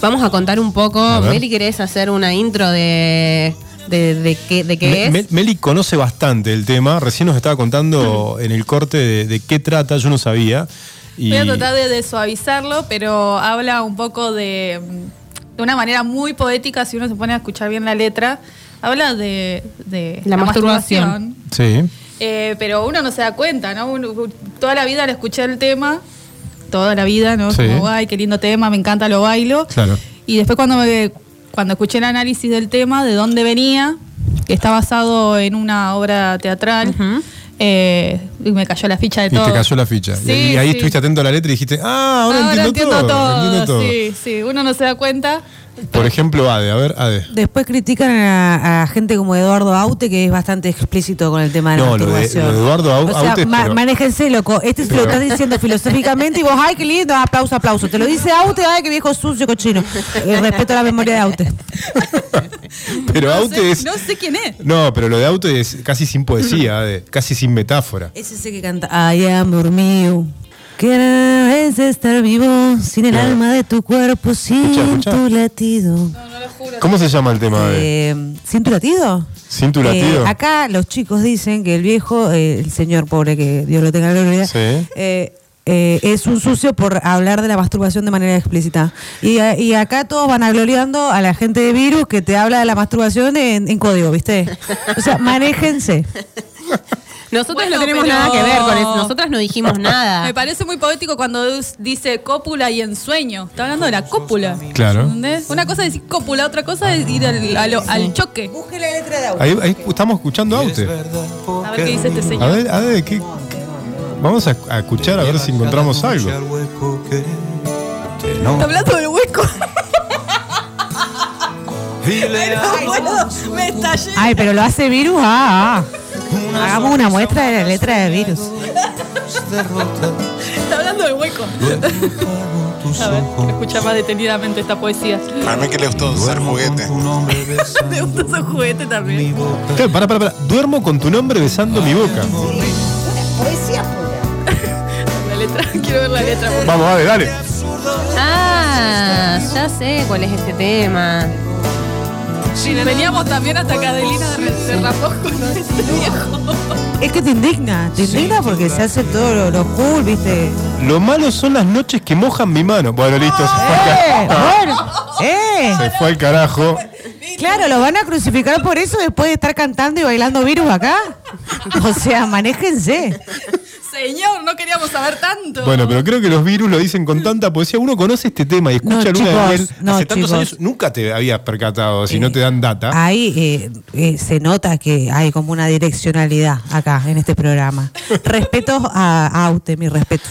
vamos a contar un poco. Meli, ¿querés hacer una intro de, de, de qué, de qué Me- es? Me- Meli conoce bastante el tema, recién nos estaba contando en el corte de, de qué trata, yo no sabía. Y Voy a tratar de, de suavizarlo, pero habla un poco de, de una manera muy poética, si uno se pone a escuchar bien la letra. Habla de, de La masturbación. Sí. Eh, pero uno no se da cuenta, ¿no? Uno- toda la vida le escuché el tema, toda la vida, ¿no? Sí. Como, ay, qué lindo tema, me encanta, lo bailo. Claro. Y después cuando, me- cuando escuché el análisis del tema, de dónde venía, que está basado en una obra teatral, eh, y me cayó la ficha de Y todo. te cayó la ficha. Y- Sí, y ahí sí. estuviste atento a la letra y dijiste, ah, ahora, Ahora entiendo, entiendo todo. todo, entiendo todo. Sí, sí, uno no se da cuenta. Por ejemplo, Ade, a ver, Ade. Después critican a, a gente como Eduardo Aute, que es bastante explícito con el tema de la No, lo de, masturbación. lo de Eduardo Au- O sea, Aute, ma- pero- manéjense, loco. Este se lo estás diciendo filosóficamente y vos, ay, qué lindo, aplauso, aplauso. Te lo dice Aute, ay, qué viejo sucio, cochino. Eh, respeto a la memoria de Aute. pero no, Aute sé, es... no sé quién es. No, pero lo de Aute es casi sin poesía, Ade, casi sin metáfora. Es ese que canta, ay, amor mío. Que es estar vivo sin el alma de tu cuerpo, sin Escucha, escucha. tu latido. ¿Cómo se llama el tema, Ade? Eh, ¿Sin tu latido? ¿Sin tu latido? Eh, acá los chicos dicen que el viejo, eh, el señor pobre, que Dios lo tenga en la gloria, Sí. eh, eh, es un sucio por hablar de la masturbación de manera explícita. Y, a- y acá todos van agloriando a la gente de virus que te habla de la masturbación en, en código, ¿viste? O sea, manéjense. Nosotros Bueno, no tenemos pero- nada que ver con eso. Nosotras no dijimos nada. Me parece muy poético cuando dice cópula y ensueño. Está hablando de la cópula. Claro. ¿Entendés? Una cosa es decir cópula, otra cosa es ir al, al- al choque. Busque la letra de Ahí, ahí estamos escuchando Aute. A ver qué dice este A señor. ver, Ade, ¿qué? Vamos a, a escuchar a ver si encontramos algo. Está hablando del hueco. Ay, no puedo, me estallé. Ay, pero lo hace virus, ah, ah. Hagamos una muestra de la letra de virus. Está hablando del hueco. A ver, escucha más detenidamente esta poesía. Para mí que le gustó ser juguete. Me gusta ese juguete también. Claro, para, para, para. Duermo con tu nombre besando mi boca. Poesía La letra, quiero ver la letra. Vamos, Ade, dale. Ah, ya sé cuál es este tema. Sí, veníamos también hasta que Adelina se rapó con este viejo. Es que te indigna, te indigna porque se hace todo lo, lo cool, ¿viste? Lo malo son las noches que mojan mi mano. Bueno, listo, se fue al ¡Eh! carajo. Bueno, ¡eh! Se fue al carajo. Claro, lo van a crucificar por eso después de estar cantando y bailando virus acá. O sea, manéjense. Señor, no queríamos saber tanto. Bueno, pero creo que los virus lo dicen con tanta poesía. Uno conoce este tema y escucha No, Luna de chicos, Miel no, hace tantos chicos. años. Nunca te habías percatado si no te dan data. Ahí eh, eh, se nota que hay como una direccionalidad acá en este programa. Respeto a, a Aute, mi respeto.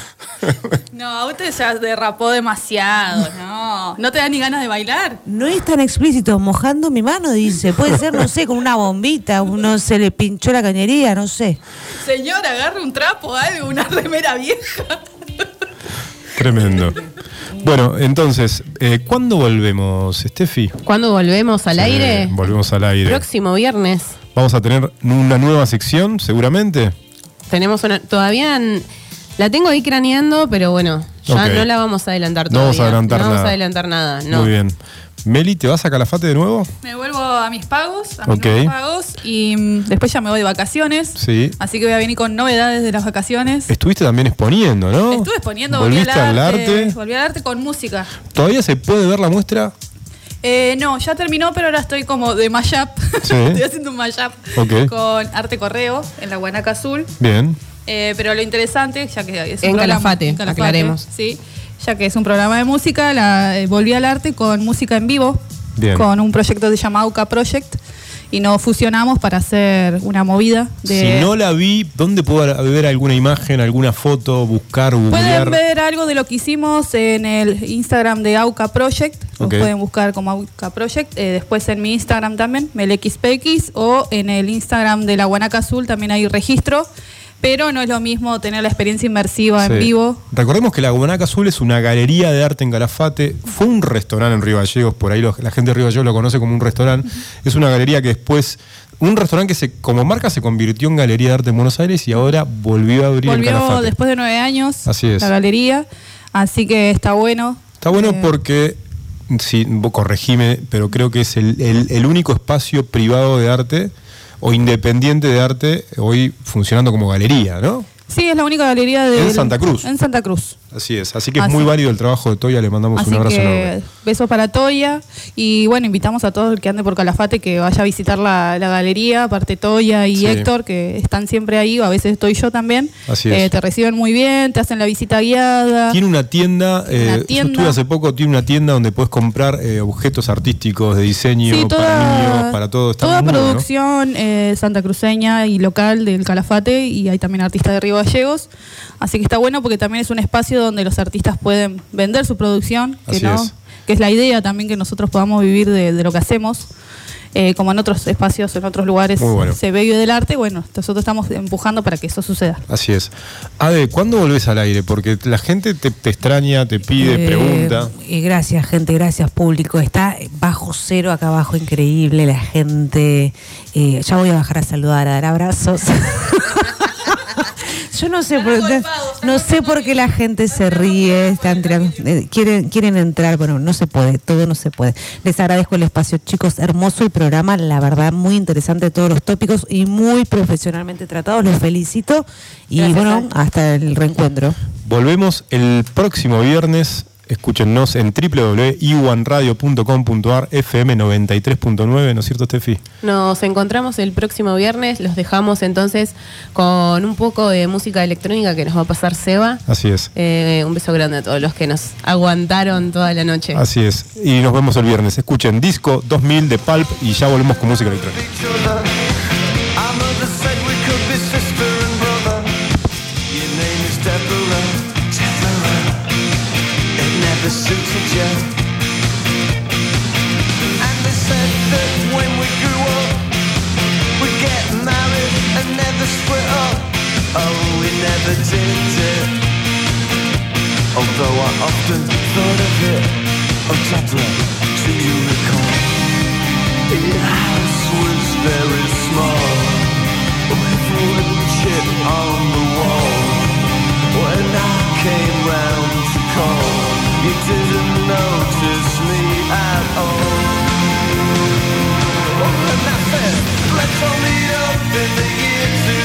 No, usted ya derrapó demasiado, no. No te da ni ganas de bailar. No es tan explícito, mojando mi mano, dice. Puede ser, no sé, con una bombita, uno se le pinchó la cañería, no sé. Señor, agarre un trapo, algo, una remera vieja. Tremendo. Bueno, entonces, eh, ¿cuándo volvemos, Steffi? ¿Cuándo volvemos al Sí, aire? Volvemos al aire. Próximo viernes. Vamos a tener una nueva sección, seguramente. Tenemos una. Todavía. La tengo ahí craneando, pero bueno, ya no la vamos a adelantar No vamos todavía. a adelantar no vamos a nada. adelantar nada. No. Muy bien. Meli, ¿te vas a Calafate de nuevo? Me vuelvo a mis pagos, a mis pagos, y mm, después ya me voy de vacaciones. Sí. Así que voy a venir con novedades de las vacaciones. Estuviste también exponiendo, ¿no? Estuve exponiendo, volví al ¿Volviste arte, al arte? Volví al arte con música. ¿Todavía se puede ver la muestra? Eh, no, ya terminó, pero ahora estoy como de mashup. Sí. estoy haciendo un mashup Ok. con Arte Correo en la Guanaca Azul. Bien. Eh, pero lo interesante, ya que es un En programa- Calafate, aclaremos. Sí, ya que es un programa de música, la, eh, volví al arte con música en vivo, Bien. con un proyecto que se llama AUCA Project. y nos fusionamos para hacer una movida de... Si no la vi, ¿dónde puedo ver alguna imagen, alguna foto, buscar, Pueden googlear? ver algo de lo que hicimos en el Instagram de Auca Project. Nos Ok. pueden buscar como Auca Project. Eh, después en mi Instagram también, MelXPX. O en el Instagram de la Guanaca Azul también hay registro. Pero no es lo mismo tener la experiencia inmersiva Sí. en vivo. Recordemos que la Guanaca Azul es una galería de arte en Calafate. Fue un restaurante en Río Gallegos, por ahí lo- la gente de Río Gallegos lo conoce como un restaurante. Es una galería que después, un restaurante que se, como marca se convirtió en galería de arte en Buenos Aires y ahora volvió a abrir en Volvió Calafate. después de nueve años Así es. la galería. Así que está bueno. Está bueno Eh, porque, sí, corregime, pero creo que es el, el- el único espacio privado de arte o independiente de arte hoy funcionando como galería, ¿no? Sí, es la única galería de. En Santa Cruz. En Santa Cruz. Así es. Así que es muy válido el trabajo de Toya, le mandamos Así un abrazo que enorme. besos para Toya y bueno, invitamos a todos el que ande por Calafate que vaya a visitar la, la galería, aparte Toya y Sí. Héctor que están siempre ahí, o a veces estoy yo también. Así Eh, es. te reciben muy bien, te hacen la visita guiada. Tiene una tienda, eh, yo tienda. estuve hace poco, tiene una tienda donde puedes comprar eh, objetos artísticos de diseño Sí, para niños, para todo. Está Toda muy bueno. producción eh, santacruceña y local del Calafate y hay también artistas de Río Gallegos. Así que está bueno porque también es un espacio donde los artistas pueden vender su producción, que, Así no, es. que es la idea también que nosotros podamos vivir de, de lo que hacemos. Eh, como en otros espacios, en otros lugares Muy bueno. se vive del arte, bueno, nosotros estamos empujando para que eso suceda. Así es. Ade, ¿cuándo volvés al aire? Porque la gente te, te extraña, te pide, Eh, pregunta. Y gracias, gente, gracias, público. Está bajo cero acá abajo, increíble. La gente. eh, ya voy a bajar a saludar, a dar abrazos. Yo no sé, por, no sé por qué la gente se ríe, están tirando- eh, quieren, quieren entrar, bueno, no se puede, todo no se puede. Les agradezco el espacio, chicos, hermoso el programa, la verdad, muy interesante todos los tópicos y muy profesionalmente tratados, los felicito y Gracias, bueno, hasta el reencuentro. Volvemos el próximo viernes. Escúchennos en www.iwanradio.com.ar FM 93.9, ¿no es cierto, Steffi? Nos encontramos el próximo viernes. Los dejamos entonces con un poco de música electrónica que nos va a pasar Seba. Así es. Eh, un beso grande a todos los que nos aguantaron toda la noche. Así es. Y nos vemos el viernes. Escuchen Disco 2000 de Pulp y ya volvemos con música electrónica. You. And they said that when we grew up, we'd get married and never split up. Oh, we never did it. Although I often thought of it. Deborah, do you recall? Your house was very small With wood chip on the wall When I came round to call You didn't notice me at all. And I said Let's all meet up in the year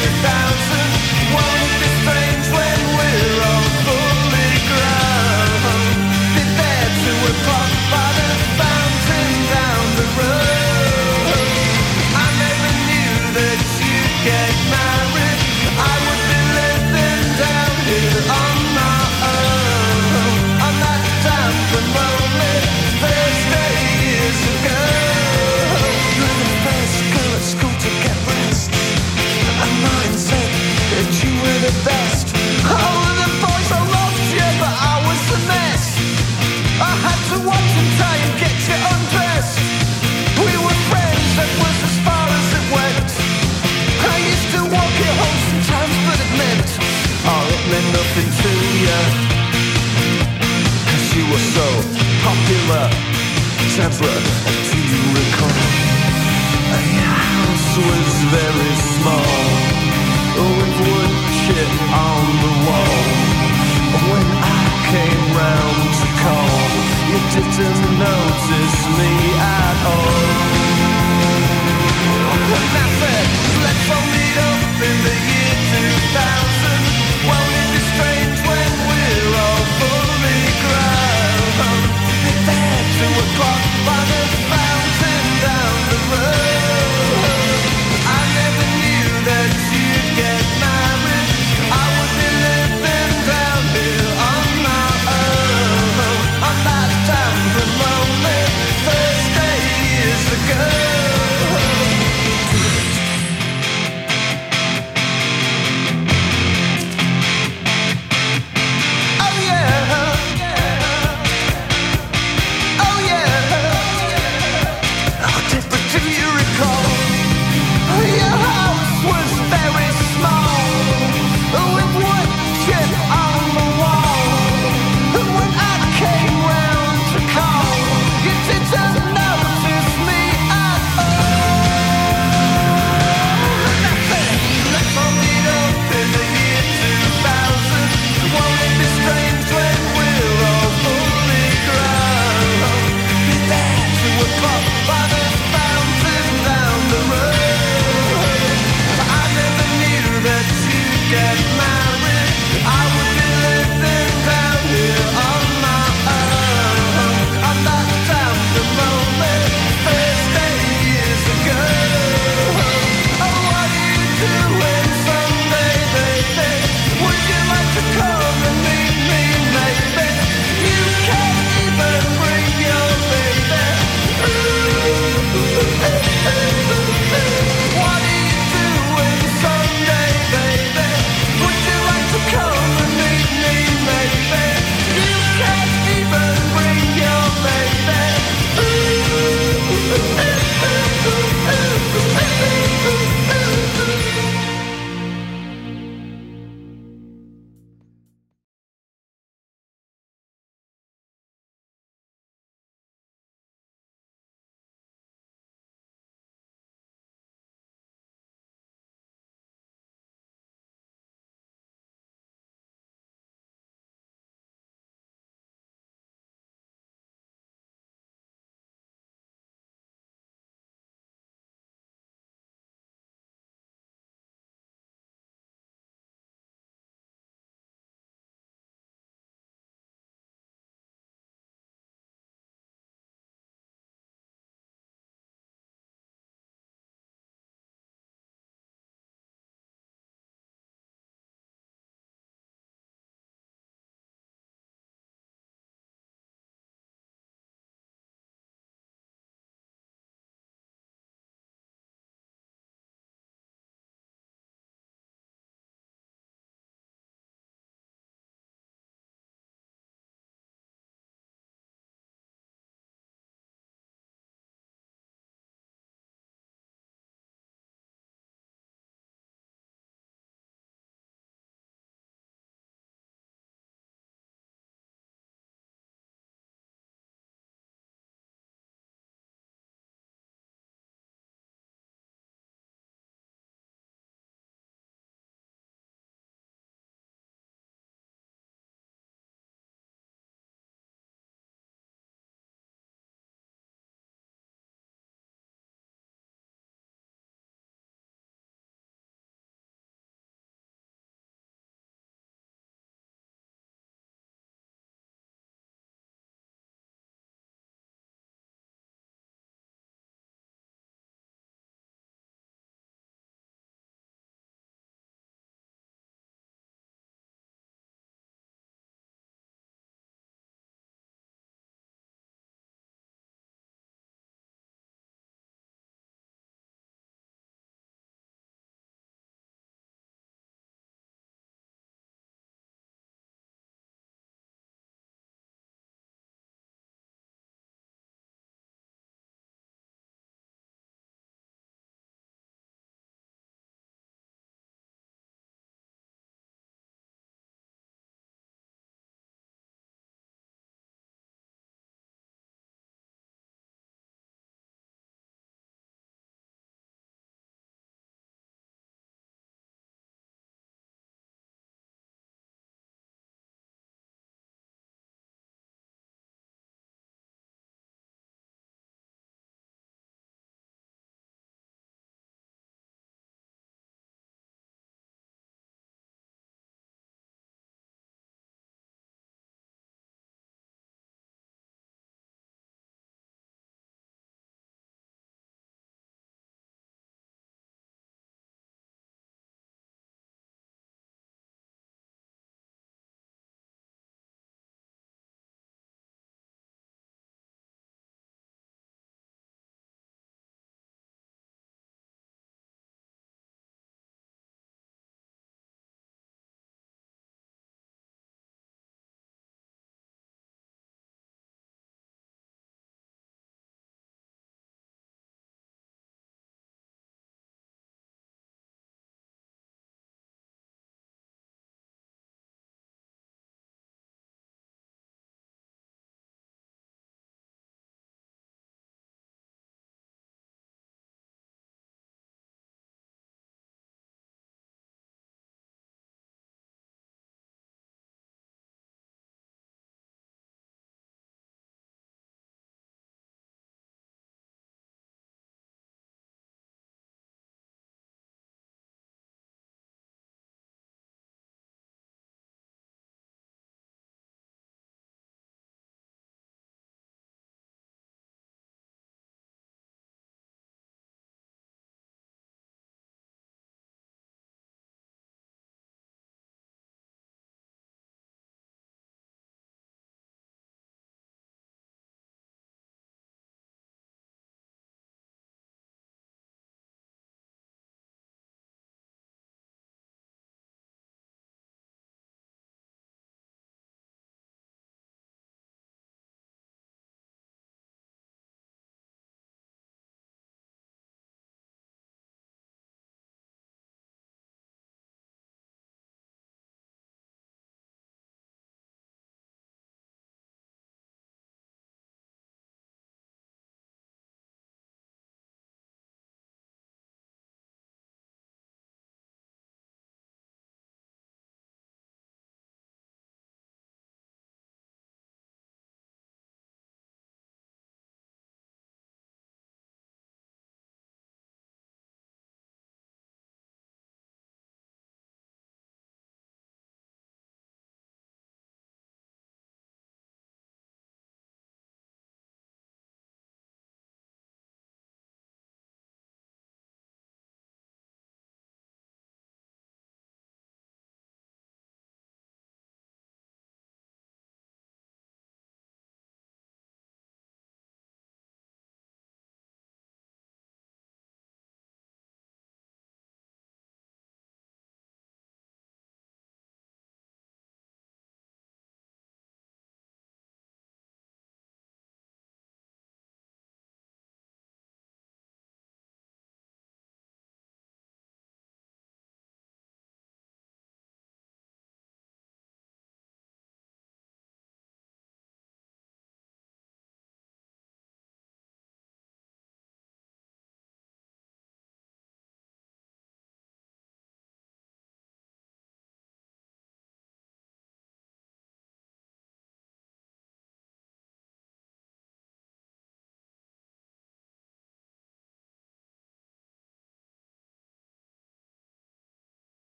the best. Oh, the boys all loved you, but I was the mess. I had to watch and get you undressed. We were friends, that was as far as it went. I used to walk home sometimes, but it meant, oh, it meant nothing to you. Cause you were so popular. Do you recall? Your house was very small, oh, with wood shit on the wall. When I came round to call, you didn't notice me at all. When I said, let's all meet up in the year 2000, won't it be strange when we're all fully grown? There, two o'clock by the fountain down the road.